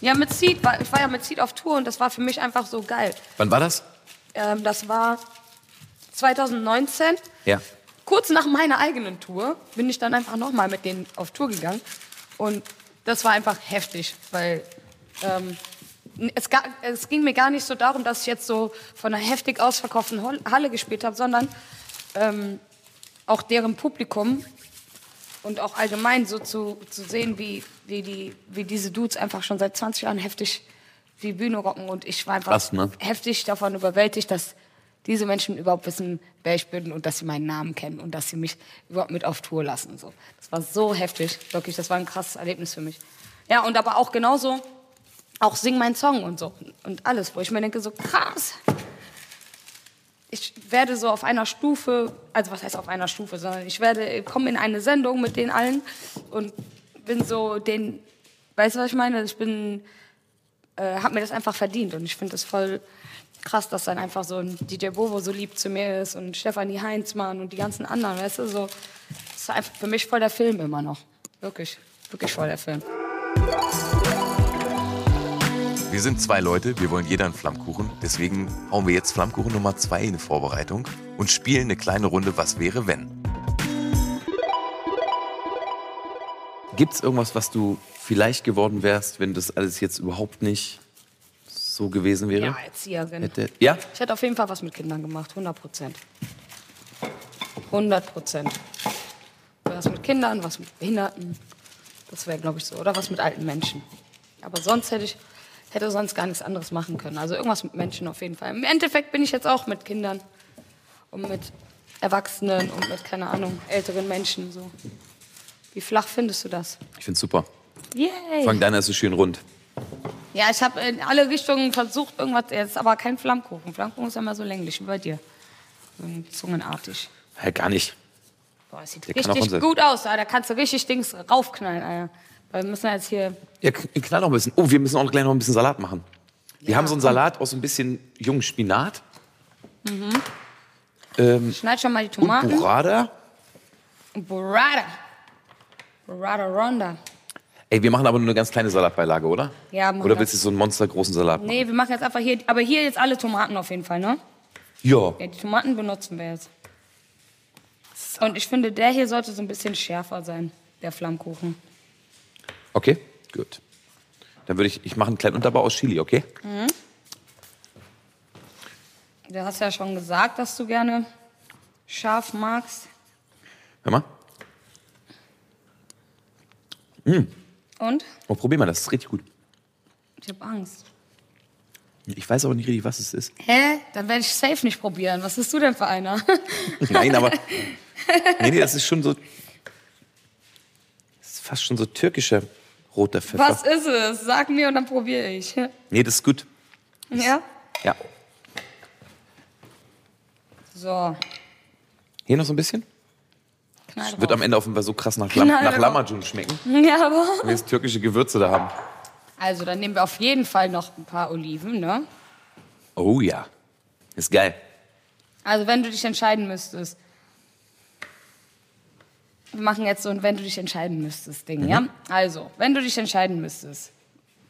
Ja, mit Seed, war, ich war ja mit Seed auf Tour und das war für mich einfach so geil. Wann war das? Ähm, das war 2019. Ja. Kurz nach meiner eigenen Tour bin ich dann einfach nochmal mit denen auf Tour gegangen. Und das war einfach heftig, weil ähm, es, ga, es ging mir gar nicht so darum, dass ich jetzt so von einer heftig ausverkauften Halle gespielt habe, sondern ähm, auch deren Publikum und auch allgemein so zu, zu sehen, wie, wie, die, wie diese Dudes einfach schon seit 20 Jahren heftig die Bühne rocken. Und ich war einfach Krass, ne? heftig davon überwältigt, dass diese Menschen überhaupt wissen, wer ich bin und dass sie meinen Namen kennen und dass sie mich überhaupt mit auf Tour lassen. So. Das war so heftig, wirklich, das war ein krasses Erlebnis für mich. Ja, und aber auch genauso, auch Sing mein Song und so und alles, wo ich mir denke, so krass. Ich werde so auf einer Stufe, also was heißt auf einer Stufe, sondern ich werde, komme in eine Sendung mit denen allen und bin so den, weißt du, was ich meine? Ich bin, äh, habe mir das einfach verdient und ich finde das voll krass, dass dann einfach so ein DJ Bovo so lieb zu mir ist und Stefanie Heinzmann und die ganzen anderen, weißt du, so. Das ist einfach für mich voll der Film immer noch. Wirklich, wirklich voll der Film. Wir sind zwei Leute, wir wollen jeder einen Flammkuchen. Deswegen hauen wir jetzt Flammkuchen Nummer zwei in die Vorbereitung und spielen eine kleine Runde Was wäre wenn. Gibt es irgendwas, was du vielleicht geworden wärst, wenn das alles jetzt überhaupt nicht so gewesen wäre? Ja, Erzieherin. Hätte, ja? Ich hätte auf jeden Fall was mit Kindern gemacht, 100 Prozent. 100 Prozent. Was mit Kindern, was mit Behinderten. Das wäre, glaube ich, so. Oder was mit alten Menschen. Aber sonst hätte ich hätte sonst gar nichts anderes machen können. Also irgendwas mit Menschen auf jeden Fall. Im Endeffekt bin ich jetzt auch mit Kindern und mit Erwachsenen und mit, keine Ahnung, älteren Menschen. So. Wie flach findest du das? Ich find's super. Yay! Fang deiner ist so schön rund. Ja, ich habe in alle Richtungen versucht, irgendwas. Jetzt aber kein Flammkuchen. Flammkuchen ist ja immer so länglich wie bei dir. So zungenartig. Ja, gar nicht. Boah, das sieht Der richtig gut aus. Alter. Da kannst du richtig Dings raufknallen. Alter. Weil wir müssen ja jetzt hier. Ja, knall noch ein bisschen. Oh, wir müssen auch gleich noch ein bisschen Salat machen. Wir haben so einen Salat aus so ein bisschen jungen Spinat Schneid schon mal die Tomaten. Und Burrata. Burrata Ronda. Ey, wir machen aber nur eine ganz kleine Salatbeilage, oder? Ja, machen Oder willst du so einen monstergroßen Salat machen? Nee, wir machen jetzt einfach hier. Aber hier jetzt alle Tomaten auf jeden Fall, ne? Ja. Ja, die Tomaten benutzen wir jetzt. Und ich finde, der hier sollte so ein bisschen schärfer sein, der Flammkuchen. Okay, gut. Dann würde ich, ich mache einen kleinen Unterbau aus Chili, okay? Du hast ja schon gesagt, dass du gerne scharf magst. Hör mal. Und? Oh, probier mal, das ist richtig gut. Ich habe Angst. Ich weiß aber nicht richtig, was es ist. Hä? Dann werde ich safe nicht probieren. Was bist du denn für einer? Nein, aber. Nee, nee, das ist schon so. Das ist fast schon so türkischer roter Pfeffer. Was ist es? Sag mir und dann probiere ich. Nee, das ist gut. Ja? Ja. So. Hier noch so ein bisschen? Knall Wird am. Ende Fall so krass nach, Lam Knall nach drauf. Lamajun schmecken, Ja, aber. wenn wir jetzt türkische Gewürze da haben. Also, dann nehmen wir auf jeden Fall noch ein paar Oliven, ne? Oh ja. Ist geil. Also, wenn du dich entscheiden müsstest. Wir machen jetzt so ein Wenn du dich entscheiden müsstest Ding, ja? Also, wenn du dich entscheiden müsstest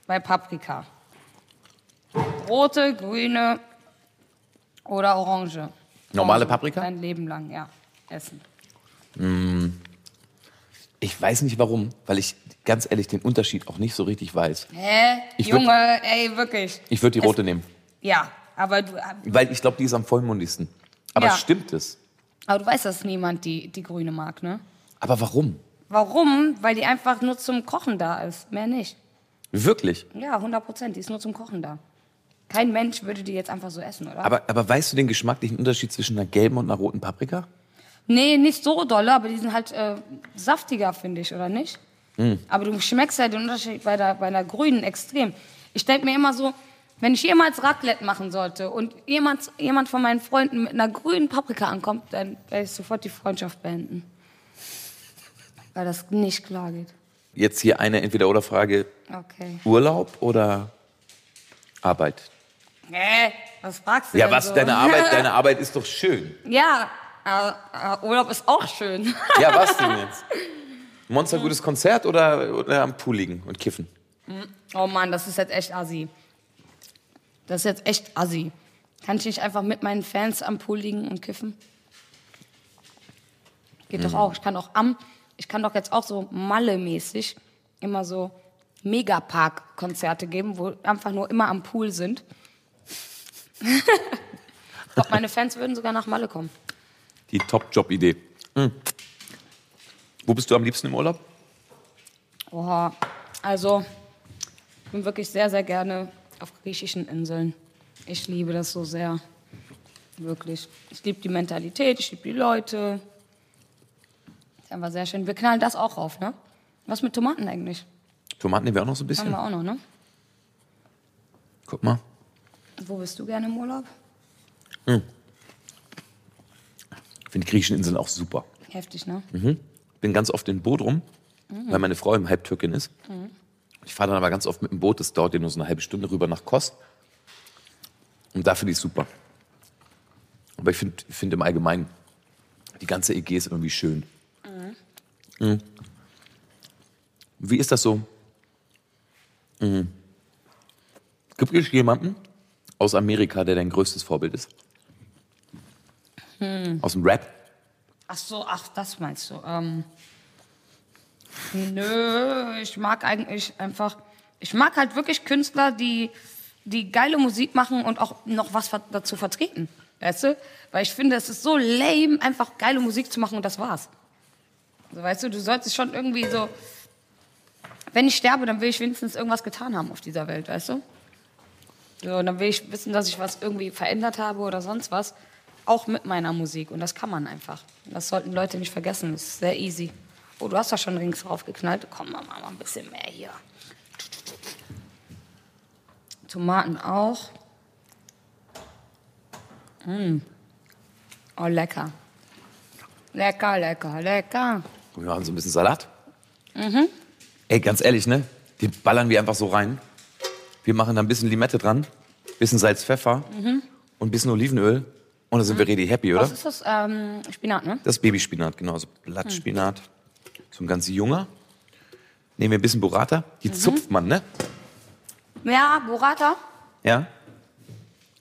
bei Paprika. Rote, grüne oder orange. Normale Orange. Paprika? Dein Leben lang, ja. Essen. Ich weiß nicht warum, weil ich ganz ehrlich den Unterschied auch nicht so richtig weiß. Hä? Ich würd- Junge, ey, wirklich. Ich würde die rote nehmen, Ja, aber du, weil ich glaube, die ist am vollmundigsten. Aber Ja. stimmt es? aber du weißt, dass niemand die, die grüne mag, ne? Aber warum? Warum? Weil die einfach nur zum Kochen da ist, mehr nicht. Wirklich? Ja, 100 Prozent, die ist nur zum Kochen da. Kein Mensch würde die jetzt einfach so essen, oder? Aber, aber weißt du den geschmacklichen Unterschied zwischen einer gelben und einer roten Paprika? Nee, nicht so dolle, aber die sind halt äh, saftiger, finde ich, oder nicht? Hm. Aber du schmeckst ja den Unterschied bei der, bei der grünen extrem. Ich denke mir immer so, wenn ich jemals Raclette machen sollte und jemand, jemand von meinen Freunden mit einer grünen Paprika ankommt, dann werde ich sofort die Freundschaft beenden. Weil das nicht klar geht. Jetzt hier eine Entweder-Oder-Frage. Okay. Urlaub oder Arbeit? Hä? Was fragst du Ja, denn was? so? Deine Arbeit, deine Arbeit ist doch schön. Ja, äh, äh, Urlaub ist auch schön. Ja, was denn jetzt? Monster gutes Konzert oder, oder am Pool liegen und kiffen? Oh Mann, das ist jetzt echt assi. Das ist jetzt echt assi. Kann ich nicht einfach mit meinen Fans am Pool liegen und kiffen? Geht doch auch. Ich kann auch am, ich kann doch jetzt auch so Malle-mäßig immer so Megapark-Konzerte geben, wo einfach nur immer am Pool sind. ich glaube, meine Fans würden sogar nach Malle kommen. Die Top-Job-Idee. Hm. Wo bist du am liebsten im Urlaub? Oha, also ich bin wirklich sehr, sehr gerne auf griechischen Inseln. Ich liebe das so sehr. Wirklich. Ich liebe die Mentalität, ich liebe die Leute. Ist einfach sehr schön. Wir knallen das auch rauf, ne? Was mit Tomaten eigentlich? Tomaten nehmen wir auch noch so ein Haben bisschen. wir auch noch, ne? Guck mal. Wo bist du gerne im Urlaub? Ich finde die griechischen Inseln auch super. Heftig, ne? Bin ganz oft in Bodrum, weil meine Frau im Halbtürkin ist. Ich fahre dann aber ganz oft mit dem Boot, das dauert ja nur so eine halbe Stunde rüber nach Kos. Und da finde ich es super. Aber ich finde find im Allgemeinen, die ganze Ägäis irgendwie schön. Mhm. Wie ist das so? Mhm. Gibt es jemanden aus Amerika, der dein größtes Vorbild ist? Aus dem Rap? Ach so, ach, das meinst du. Ähm, nö, ich mag eigentlich einfach, ich mag halt wirklich Künstler, die, die geile Musik machen und auch noch was dazu vertreten. Weißt du? Weil ich finde, es ist so lame, einfach geile Musik zu machen und das war's. Also, weißt du, du solltest schon irgendwie so, wenn ich sterbe, dann will ich wenigstens irgendwas getan haben auf dieser Welt, weißt du? So, dann will ich wissen, dass ich was irgendwie verändert habe oder sonst was. Auch mit meiner Musik. Und das kann man einfach. Das sollten Leute nicht vergessen. Das ist sehr easy. Oh, du hast da schon rings draufgeknallt. Komm, mal, mal ein bisschen mehr hier. Tomaten auch. Mm. Oh, lecker. Lecker, lecker, lecker. Wir machen so ein bisschen Salat. Ey, ganz ehrlich, ne? Den ballern wir einfach so rein. Wir machen da ein bisschen Limette dran, bisschen Salz, Pfeffer und ein bisschen Olivenöl. Und dann sind wir richtig happy, oder? Was ist das? Ähm, Spinat, ne? Das Babyspinat, genau. Also Blattspinat. So ein ganz junger. Nehmen wir ein bisschen Burrata. Die zupft man, ne? Ja, Burrata. Ja?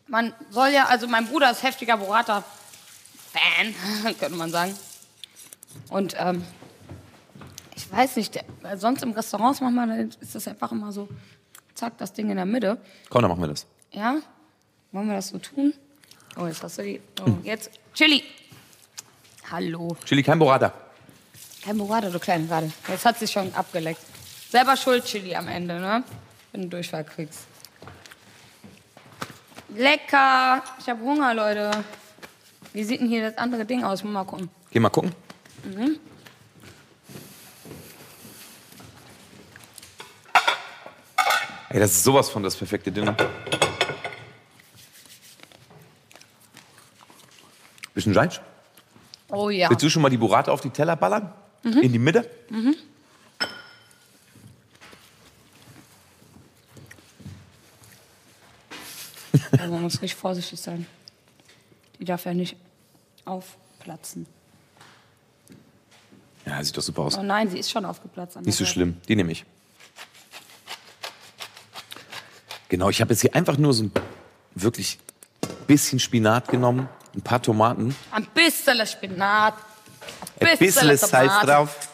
Man soll ja, also mein Bruder ist heftiger Burrata-Fan, könnte man sagen. Und ähm, ich weiß nicht, sonst im Restaurants manchmal ist das einfach immer so, zack, das Ding in der Mitte. Komm, dann machen wir das. Ja? Wollen wir das so tun? Oh, jetzt hast du die. Oh, jetzt. Chili. Hallo. Chili, kein Burrata. Kein Burrata, du Kleine, warte. Jetzt hat sie schon abgeleckt. Selber schuld, Chili am Ende, ne? Wenn du Durchfall kriegst. Lecker. Ich habe Hunger, Leute. Wie sieht denn hier das andere Ding aus? Mal gucken. Geh mal gucken. Ey, das ist sowas von das perfekte Dinner. Bisschen Scheitsch? Oh ja. Willst du schon mal die Burrata auf die Teller ballern? In die Mitte? Also man muss richtig vorsichtig sein. Die darf ja nicht aufplatzen. Ja, sieht doch super aus. Oh nein, sie ist schon aufgeplatzt. Nicht so schlimm. Die nehme ich. Genau, ich habe jetzt hier einfach nur so ein wirklich bisschen Spinat genommen, ein paar Tomaten, Ein bisschen Spinat. ein bisschen Salz drauf.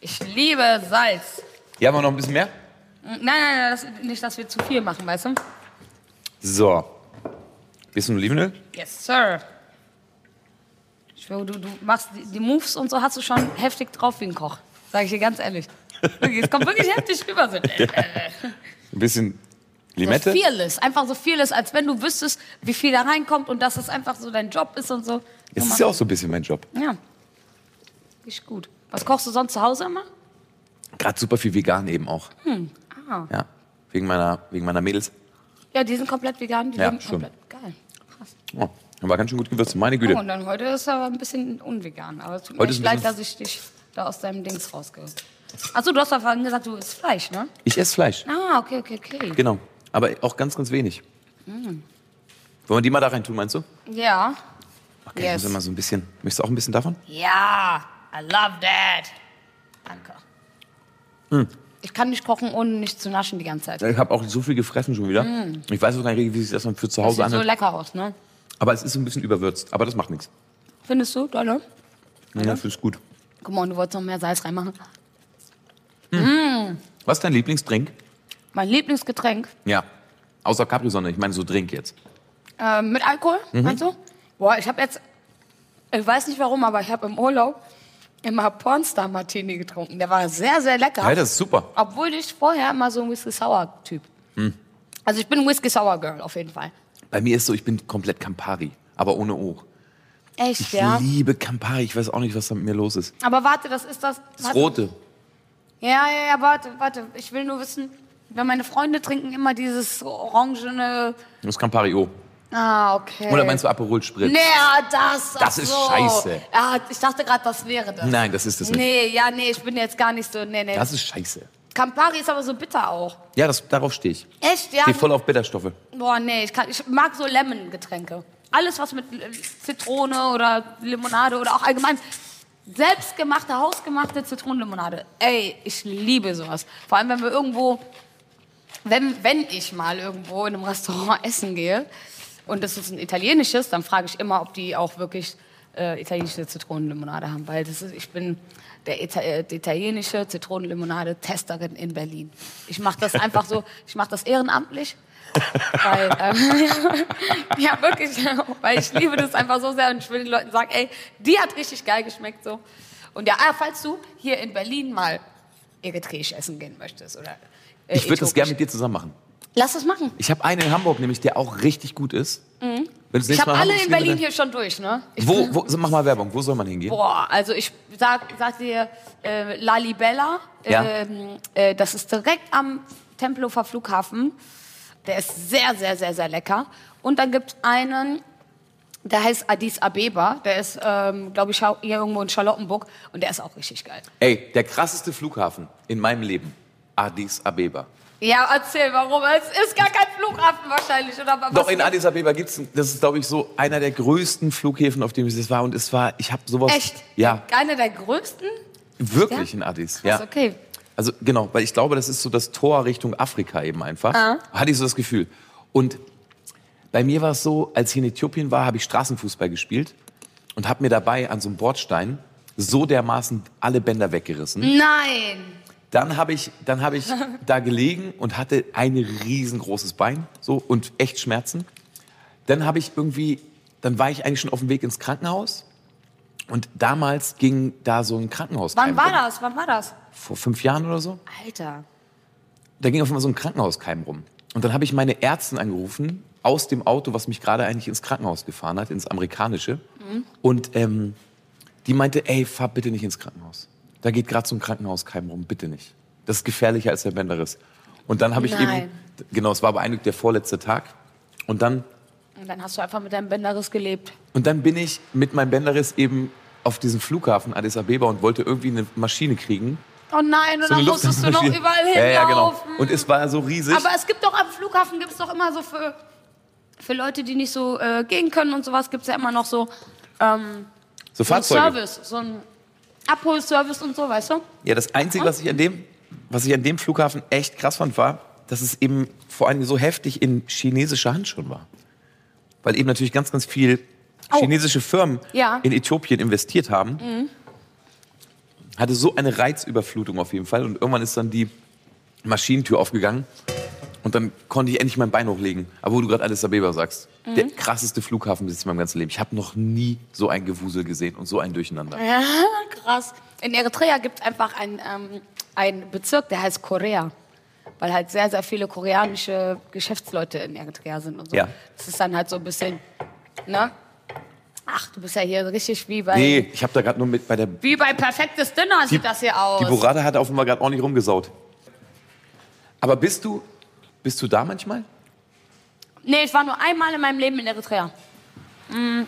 Ich liebe Salz. Hier haben wir noch ein bisschen mehr. Nein, nein, nein, das, nicht, dass wir zu viel machen, weißt du? So. Bisschen Olivenöl. Yes, sir. Ich schwöre, du, du machst die, die Moves und so hast du schon heftig drauf wie ein Koch. Sag ich dir ganz ehrlich. Wirklich, es kommt wirklich heftig rüber. So, äh, Ein bisschen so Limette. vieles. Einfach so vieles, als wenn du wüsstest, wie viel da reinkommt und dass es einfach so dein Job ist und so. So ist ja auch so ein bisschen mein Job. Ja. Ist gut. Was kochst du sonst zu Hause immer? Gerade super viel vegan eben auch. Ah. Ja. Wegen meiner, wegen meiner Mädels. Ja, die sind komplett vegan. Die Ja, leben schon. komplett. Geil. Krass. Oh, aber ganz schön gut gewürzt. Meine Güte. Oh, und dann heute ist aber ein bisschen unvegan. Aber es tut mir Heute echt ist ein leid, dass ich dich da aus deinem Dings rausgehe. Achso, du hast doch vorhin gesagt, du isst Fleisch, ne? Ich esse Fleisch. Ah, okay, okay, okay. Genau. Aber auch ganz, ganz wenig. Mm. Wollen wir die mal da rein tun, meinst du? Ja. Okay, ich Yes. muss immer so ein bisschen. Möchtest du auch ein bisschen davon? Ja, I love that. Danke. Hm. Ich kann nicht kochen, ohne nicht zu naschen die ganze Zeit. Ich habe auch so viel gefressen schon wieder. Ich weiß auch gar nicht, wie sich das dann für zu Mm. Hause sieht so anhört. lecker aus, ne? Aber es ist ein bisschen überwürzt. Aber das macht nichts. Findest du, dolle? Ja, das ist gut. Guck mal, du wolltest noch mehr Salz reinmachen. Was ist dein Lieblingsdrink? Mein Lieblingsgetränk Ja. Außer Capri-Sonne. Ich meine so Drink jetzt. äh, mit Alkohol, Mhm. meinst du? Boah, ich habe jetzt, ich weiß nicht warum, aber ich habe im Urlaub immer Pornstar Martini getrunken. Der war sehr, sehr lecker. Ja, das ist super. Obwohl ich vorher immer so ein Whisky-Sour-Typ. Hm. Also ich bin ein Whisky-Sour-Girl auf jeden Fall. Bei mir ist so, ich bin komplett Campari. Aber ohne O. Echt, Ich ja? liebe Campari. Ich weiß auch nicht, was da mit mir los ist. Aber warte, das ist das... Das. Rote. Ja, ja, ja, warte, warte. Ich will nur wissen, weil meine Freunde trinken immer dieses orangene... Das ist Campari O. Ah, okay. Oder meinst du Aperol Spritz? Nee, das. Das ach ist so. scheiße. Ja, ich dachte gerade, das wäre das. Nein, das ist das nicht. Nee, ja, nee, ich bin jetzt gar nicht so. Nee, nee. Das ist scheiße. Campari ist aber so bitter auch. Ja, das, darauf stehe ich. Echt, ja? Stehe voll auf Bitterstoffe. Boah, nee, ich, kann, ich mag so Lemon-Getränke. Alles, was mit äh, Zitrone oder Limonade oder auch allgemein selbstgemachte, hausgemachte Zitronenlimonade. Ey, ich liebe sowas. Vor allem, wenn wir irgendwo, wenn, wenn ich mal irgendwo in einem Restaurant essen gehe und das ist ein italienisches, dann frage ich immer, ob die auch wirklich äh, italienische Zitronenlimonade haben. Weil das ist, ich bin der Ita äh, die italienische Zitronenlimonade-Testerin in Berlin. Ich mache das einfach so, ich mache das ehrenamtlich. Weil, ähm, ja, wirklich, weil ich liebe das einfach so sehr und ich will den Leuten sagen, ey, die hat richtig geil geschmeckt so. Und ja, ah, falls du hier in Berlin mal eritreisch essen gehen möchtest oder äh, Ich würde das gerne mit dir zusammen machen. Lass das machen. Ich habe einen in Hamburg, nämlich der auch richtig gut ist. Das Ich habe alle in Berlin hier schon durch, ne? Ich Wo, wo, mach mal Werbung. Wo soll man hingehen? Boah, also ich sag, sag dir, äh, Lalibella, Ja. ähm, äh, das ist direkt am Tempelhofer Flughafen. Der ist sehr, sehr, sehr, sehr lecker. Und dann gibt es einen, der heißt Addis Abeba. Der ist, ähm, glaube ich, hier irgendwo in Charlottenburg. Und der ist auch richtig geil. Ey, der krasseste Flughafen in meinem Leben. Addis Abeba. Ja, erzähl, warum? Es ist gar kein Flughafen wahrscheinlich. Oder was Doch, in Addis Abeba gibt's, das ist, glaube ich, so einer der größten Flughäfen, auf dem ich das war. Und es war, ich habe sowas. Echt? Ja, Einer der größten? wirklich Ja? in Addis. Krass, Ja. okay. Also genau, weil ich glaube, das ist so das Tor Richtung Afrika eben einfach. Ah. Hatte ich so das Gefühl. Und bei mir war es so, als ich in Äthiopien war, habe ich Straßenfußball gespielt und habe mir dabei an so einem Bordstein so dermaßen alle Bänder weggerissen. Nein. Dann habe ich, dann habe ich da gelegen und hatte ein riesengroßes Bein so und echt Schmerzen. Dann habe ich irgendwie, dann war ich eigentlich schon auf dem Weg ins Krankenhaus und damals ging da so ein Krankenhaus. Wann war das? Wann war das? Vor fünf Jahren oder so Alter. da ging auf einmal so ein Krankenhauskeim rum. Und dann habe ich meine Ärztin angerufen aus dem Auto, was mich gerade eigentlich ins Krankenhaus gefahren hat, ins amerikanische. Und ähm, die meinte, ey, fahr bitte nicht ins Krankenhaus. Da geht gerade so ein Krankenhauskeim rum, bitte nicht. Das ist gefährlicher als der Bänderriss. Und dann habe ich Nein. eben, genau, es war aber eigentlich der vorletzte Tag. Und dann, Und dann hast du einfach mit deinem Bänderriss gelebt. und dann bin ich mit meinem Bänderriss eben auf diesen Flughafen Addis Abeba und wollte irgendwie eine Maschine kriegen. Oh nein, und So dann musstest du noch überall Ja, ja, genau. hinlaufen. Und es war so riesig. Aber es gibt doch am Flughafen gibt es doch immer so für, für Leute, die nicht so äh, gehen können und sowas, gibt es ja immer noch so, ähm, so so Fahrzeuge. Service. So ein, Abholservice und so, weißt du? Ja, das Einzige, was ich an dem, was ich an dem Flughafen echt krass fand, war, dass es eben vor allem so heftig in chinesischer Hand schon war. Weil eben natürlich ganz, ganz viel Oh. chinesische Firmen Ja. in Äthiopien investiert haben. Hatte so eine Reizüberflutung auf jeden Fall. Und irgendwann ist dann die Maschinentür aufgegangen. Und dann konnte ich endlich mein Bein hochlegen. Aber wo du gerade Addis Abeba sagst, der krasseste Flughafen bis in meinem ganzen Leben. Ich habe noch nie so ein Gewusel gesehen und so ein Durcheinander. Ja, krass. In Eritrea gibt es einfach einen, ähm, einen Bezirk, der heißt Korea. Weil halt sehr, sehr viele koreanische Geschäftsleute in Eritrea sind und so. Ja. Das ist dann halt so ein bisschen, ne? Ach, du bist ja hier richtig wie bei, Nee, ich habe da gerade nur mit bei der wie bei Perfektes Dinner sieht das hier aus. Die Burrata hat offenbar gerade ordentlich rumgesaut. Aber bist du, bist du da manchmal? Nee, ich war nur einmal in meinem Leben in Eritrea. Mm.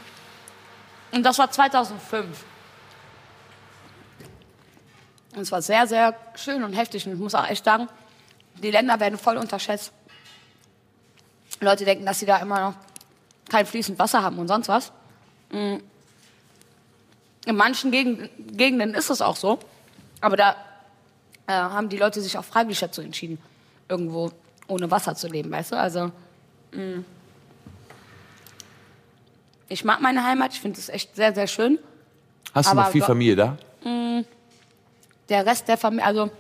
Und das war 2005. Und es war sehr, sehr schön und heftig. Und ich muss auch echt sagen, die Länder werden voll unterschätzt. Leute denken, dass sie da immer noch kein fließend Wasser haben und sonst was. Mm. In manchen Gegenden, ist es auch so. Aber da äh, haben die Leute sich auch freiwillig dazu entschieden, irgendwo ohne Wasser zu leben, weißt du? Also, mh. ich mag meine Heimat, ich finde es echt sehr, sehr schön. Hast du noch viel Familie da? Der Rest der Familie, also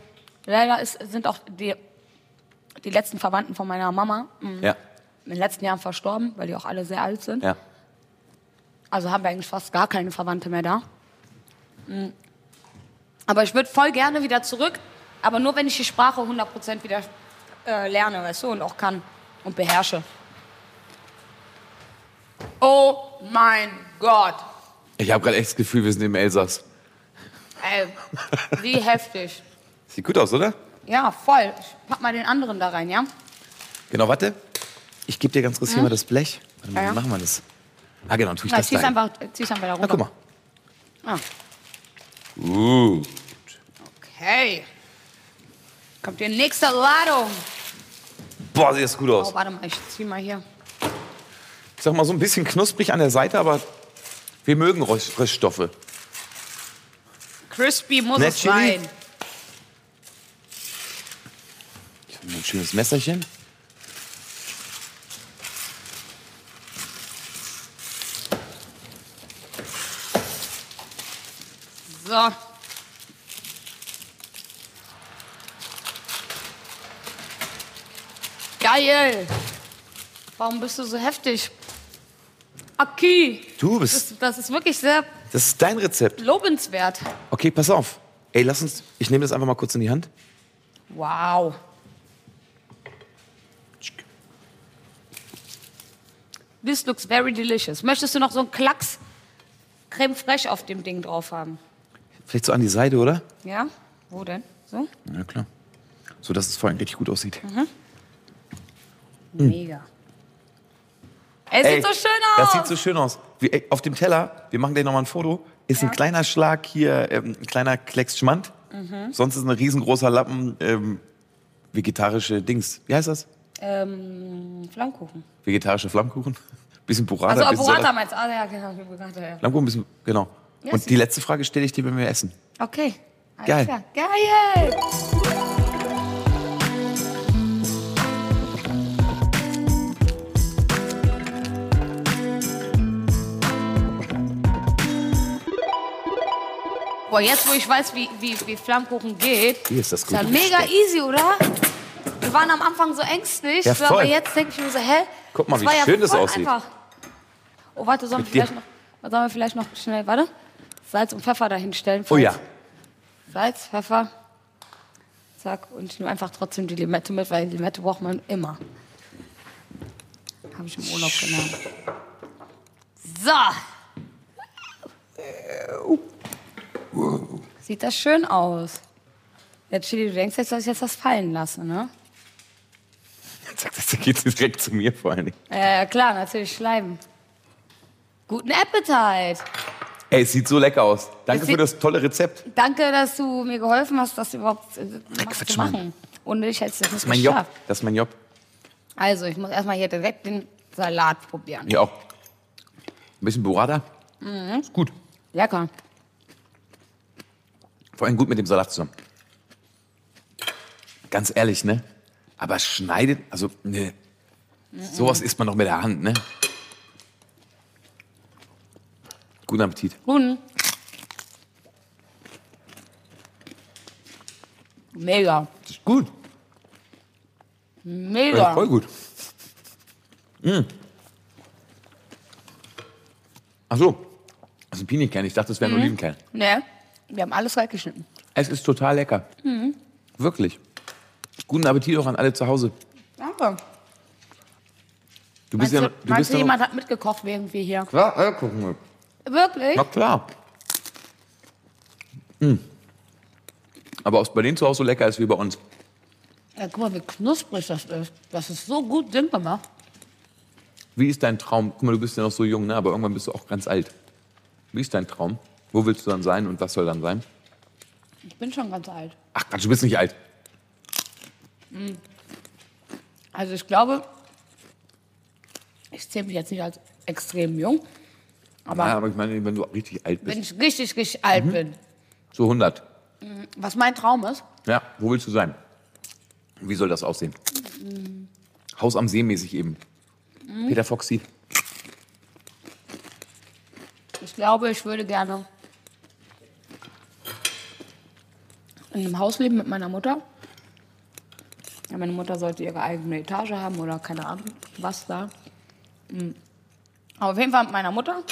leider ist, sind auch die, die letzten Verwandten von meiner Mama mh, Ja. in den letzten Jahren verstorben, weil die auch alle sehr alt sind. ja. Also haben wir eigentlich fast gar keine Verwandte mehr da. Mm. Aber ich würde voll gerne wieder zurück, aber nur wenn ich die Sprache 100% wieder äh, lerne, weißt du, und auch kann und beherrsche. Oh mein Gott. Ich habe gerade echt das Gefühl, wir sind im Elsass. Ey, wie heftig. Sieht gut aus, oder? Ja, voll. Ich pack mal den anderen da rein, ja? Genau, warte. Ich gebe dir ganz kurz hier mal das Blech. Warte mal, Ja, ja. wie machen wir das? Ah, genau, tue ich Na, das zieh's da ein. einfach, zieh's einfach da Na, runter. guck mal. Ah, Uh. okay. Kommt die nächste Ladung. Boah, sieht das gut Oh, aus. warte mal, ich zieh mal hier. Ich sag mal, so ein bisschen knusprig an der Seite, aber wir mögen Röst- Röststoffe. Crispy muss Ne, es Chili? sein. Ich hab mal ein schönes Messerchen. So. Geil. Warum bist du so heftig? Aki. Du Das, bist. ist- das ist wirklich sehr Das ist dein Rezept. lobenswert. Okay, pass auf. Ey, lass uns. Ich nehme das einfach mal kurz in die Hand. Wow. This looks very delicious. Möchtest du noch so einen Klacks Creme fraiche auf dem Ding drauf haben? Vielleicht so an die Seite, oder? Ja? Wo denn? So? Ja, klar. So, dass es vorhin richtig gut aussieht. Mega. Es Ey, sieht so schön aus. Das sieht so schön aus. Wir, ey, auf dem Teller, wir machen gleich nochmal ein Foto, ist ein kleiner Schlag hier, ähm, ein kleiner Klecks Schmand. Mhm. Sonst ist ein riesengroßer Lappen ähm, vegetarische Dings. Wie heißt das? ähm, Flammkuchen. Vegetarische Flammkuchen. Bisschen Burrata. Also bisschen Burrata meinst du? Ah, ja, genau. Burrata, ja. Flammkuchen, bisschen, genau. Ja, Und ist die letzte Frage stelle ich dir, wenn wir essen. Okay. Alles Geil. Klar. Geil. Boah, jetzt wo ich weiß, wie, wie, wie Flammkuchen geht, Hier ist das gute mega Besteck. easy, oder? Wir waren am Anfang so ängstlich, Ja, so, aber voll. jetzt denke ich mir so, hä? Guck mal, wie war ja schön das voll aussieht. Einfach. Oh, warte, sollen wir, Mit dir. vielleicht noch, sollen wir vielleicht noch schnell, warte, Salz und Pfeffer dahin stellen? Oh ja. Salz, Pfeffer, zack, und ich nehme einfach trotzdem die Limette mit, weil Limette braucht man immer. Habe ich im Urlaub gelernt. So. Sieht das schön aus. Jetzt, Chili, du denkst jetzt, dass ich jetzt das fallen lasse, ne? Zack, das geht direkt zu mir vor allen Dingen. Äh, klar, natürlich Schleimen. Guten Appetit! Ey, es sieht so lecker aus. Danke für das tolle Rezept. Danke, dass du mir geholfen hast, das überhaupt äh, mach- Quatsch, zu Mann. machen. Ohne dich hätte ich das nicht Das ist mein Job. Das ist mein Job. Also, ich muss erstmal hier direkt den Salat probieren. Auch. Ein bisschen Burrata. Mhm. Ist gut. Lecker. Vor allem gut mit dem Salat zusammen. Ganz ehrlich, ne? Aber schneidet, also, ne. Sowas isst man doch mit der Hand, ne? Guten Appetit. Guten. Mega. Das ist gut. Mega. voll gut. Mm. Ach so. Also Pinienkern. Ich dachte, das wären Olivenkern. Ne, wir haben alles weggeschnitten. Es ist total lecker. Wirklich. Guten Appetit auch an alle zu Hause. Danke. Du bist Meinst, ja, du, noch- du meinst bist jemand noch, hat mitgekocht, während wir hier... klar, ja, gucken wir. Wirklich? Na klar. Mm. Aber ob es bei denen zu Hause so lecker ist wie bei uns. Ja, guck mal, wie knusprig das ist. Das ist so gut Sinn gemacht. Wie ist dein Traum? Guck mal, du bist ja noch so jung, ne? aber irgendwann bist du auch ganz alt. Wie ist dein Traum? Wo willst du dann sein und was soll dann sein? Ich bin schon ganz alt. Ach Quatsch, du bist nicht alt. Also ich glaube, ich zähle mich jetzt nicht als extrem jung, aber Ja, aber ich meine, wenn du richtig alt bist. wenn ich richtig, richtig alt bin, So 100. was mein Traum ist, Ja, wo willst du sein? Wie soll das aussehen? Haus am See mäßig eben. Peter Foxy. ich glaube, ich würde gerne in einem Haus leben mit meiner Mutter. Ja, meine Mutter sollte ihre eigene Etage haben oder keine Ahnung, was da. Mm. Aber auf jeden Fall mit meiner Mutter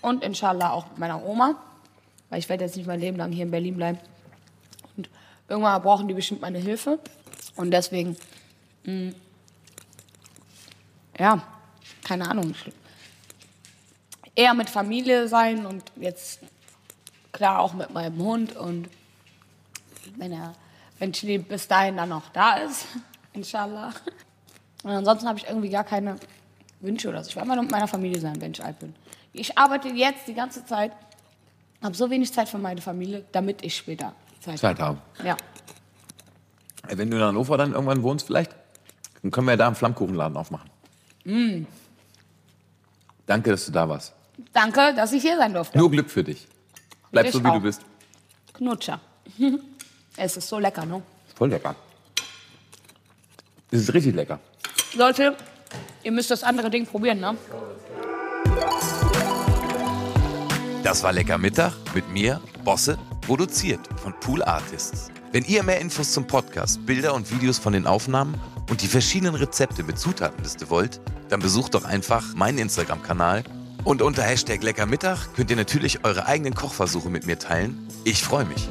und inshallah auch mit meiner Oma, weil ich werde jetzt nicht mein Leben lang hier in Berlin bleiben. Und irgendwann brauchen die bestimmt meine Hilfe. Und deswegen, mm, ja, keine Ahnung. Eher mit Familie sein und jetzt klar auch mit meinem Hund und wenn er, wenn Chili bis dahin dann noch da ist, inshallah. Und ansonsten habe ich irgendwie gar keine Wünsche oder so. Ich will einfach nur mit meiner Familie sein, wenn ich alt bin. Ich arbeite jetzt die ganze Zeit, habe so wenig Zeit für meine Familie, damit ich später Zeit, Zeit habe. Ja. Wenn du in Hannover dann irgendwann wohnst vielleicht, dann können wir ja da einen Flammkuchenladen aufmachen. Danke, dass du da warst. Danke, dass ich hier sein durfte. Nur Glück für dich. Bleib Ich so, wie auch. du bist. Knutscher. es ist so lecker, ne? Voll lecker. Es ist richtig lecker. Leute, ihr müsst das andere Ding probieren, ne? Das war Lecker Mittag mit mir, Bosse, produziert von Pool Artists. Wenn ihr mehr Infos zum Podcast, Bilder und Videos von den Aufnahmen und die verschiedenen Rezepte mit Zutatenliste wollt, dann besucht doch einfach meinen Instagram-Kanal. Und unter Hashtag Lecker Mittag könnt ihr natürlich eure eigenen Kochversuche mit mir teilen. Ich freue mich.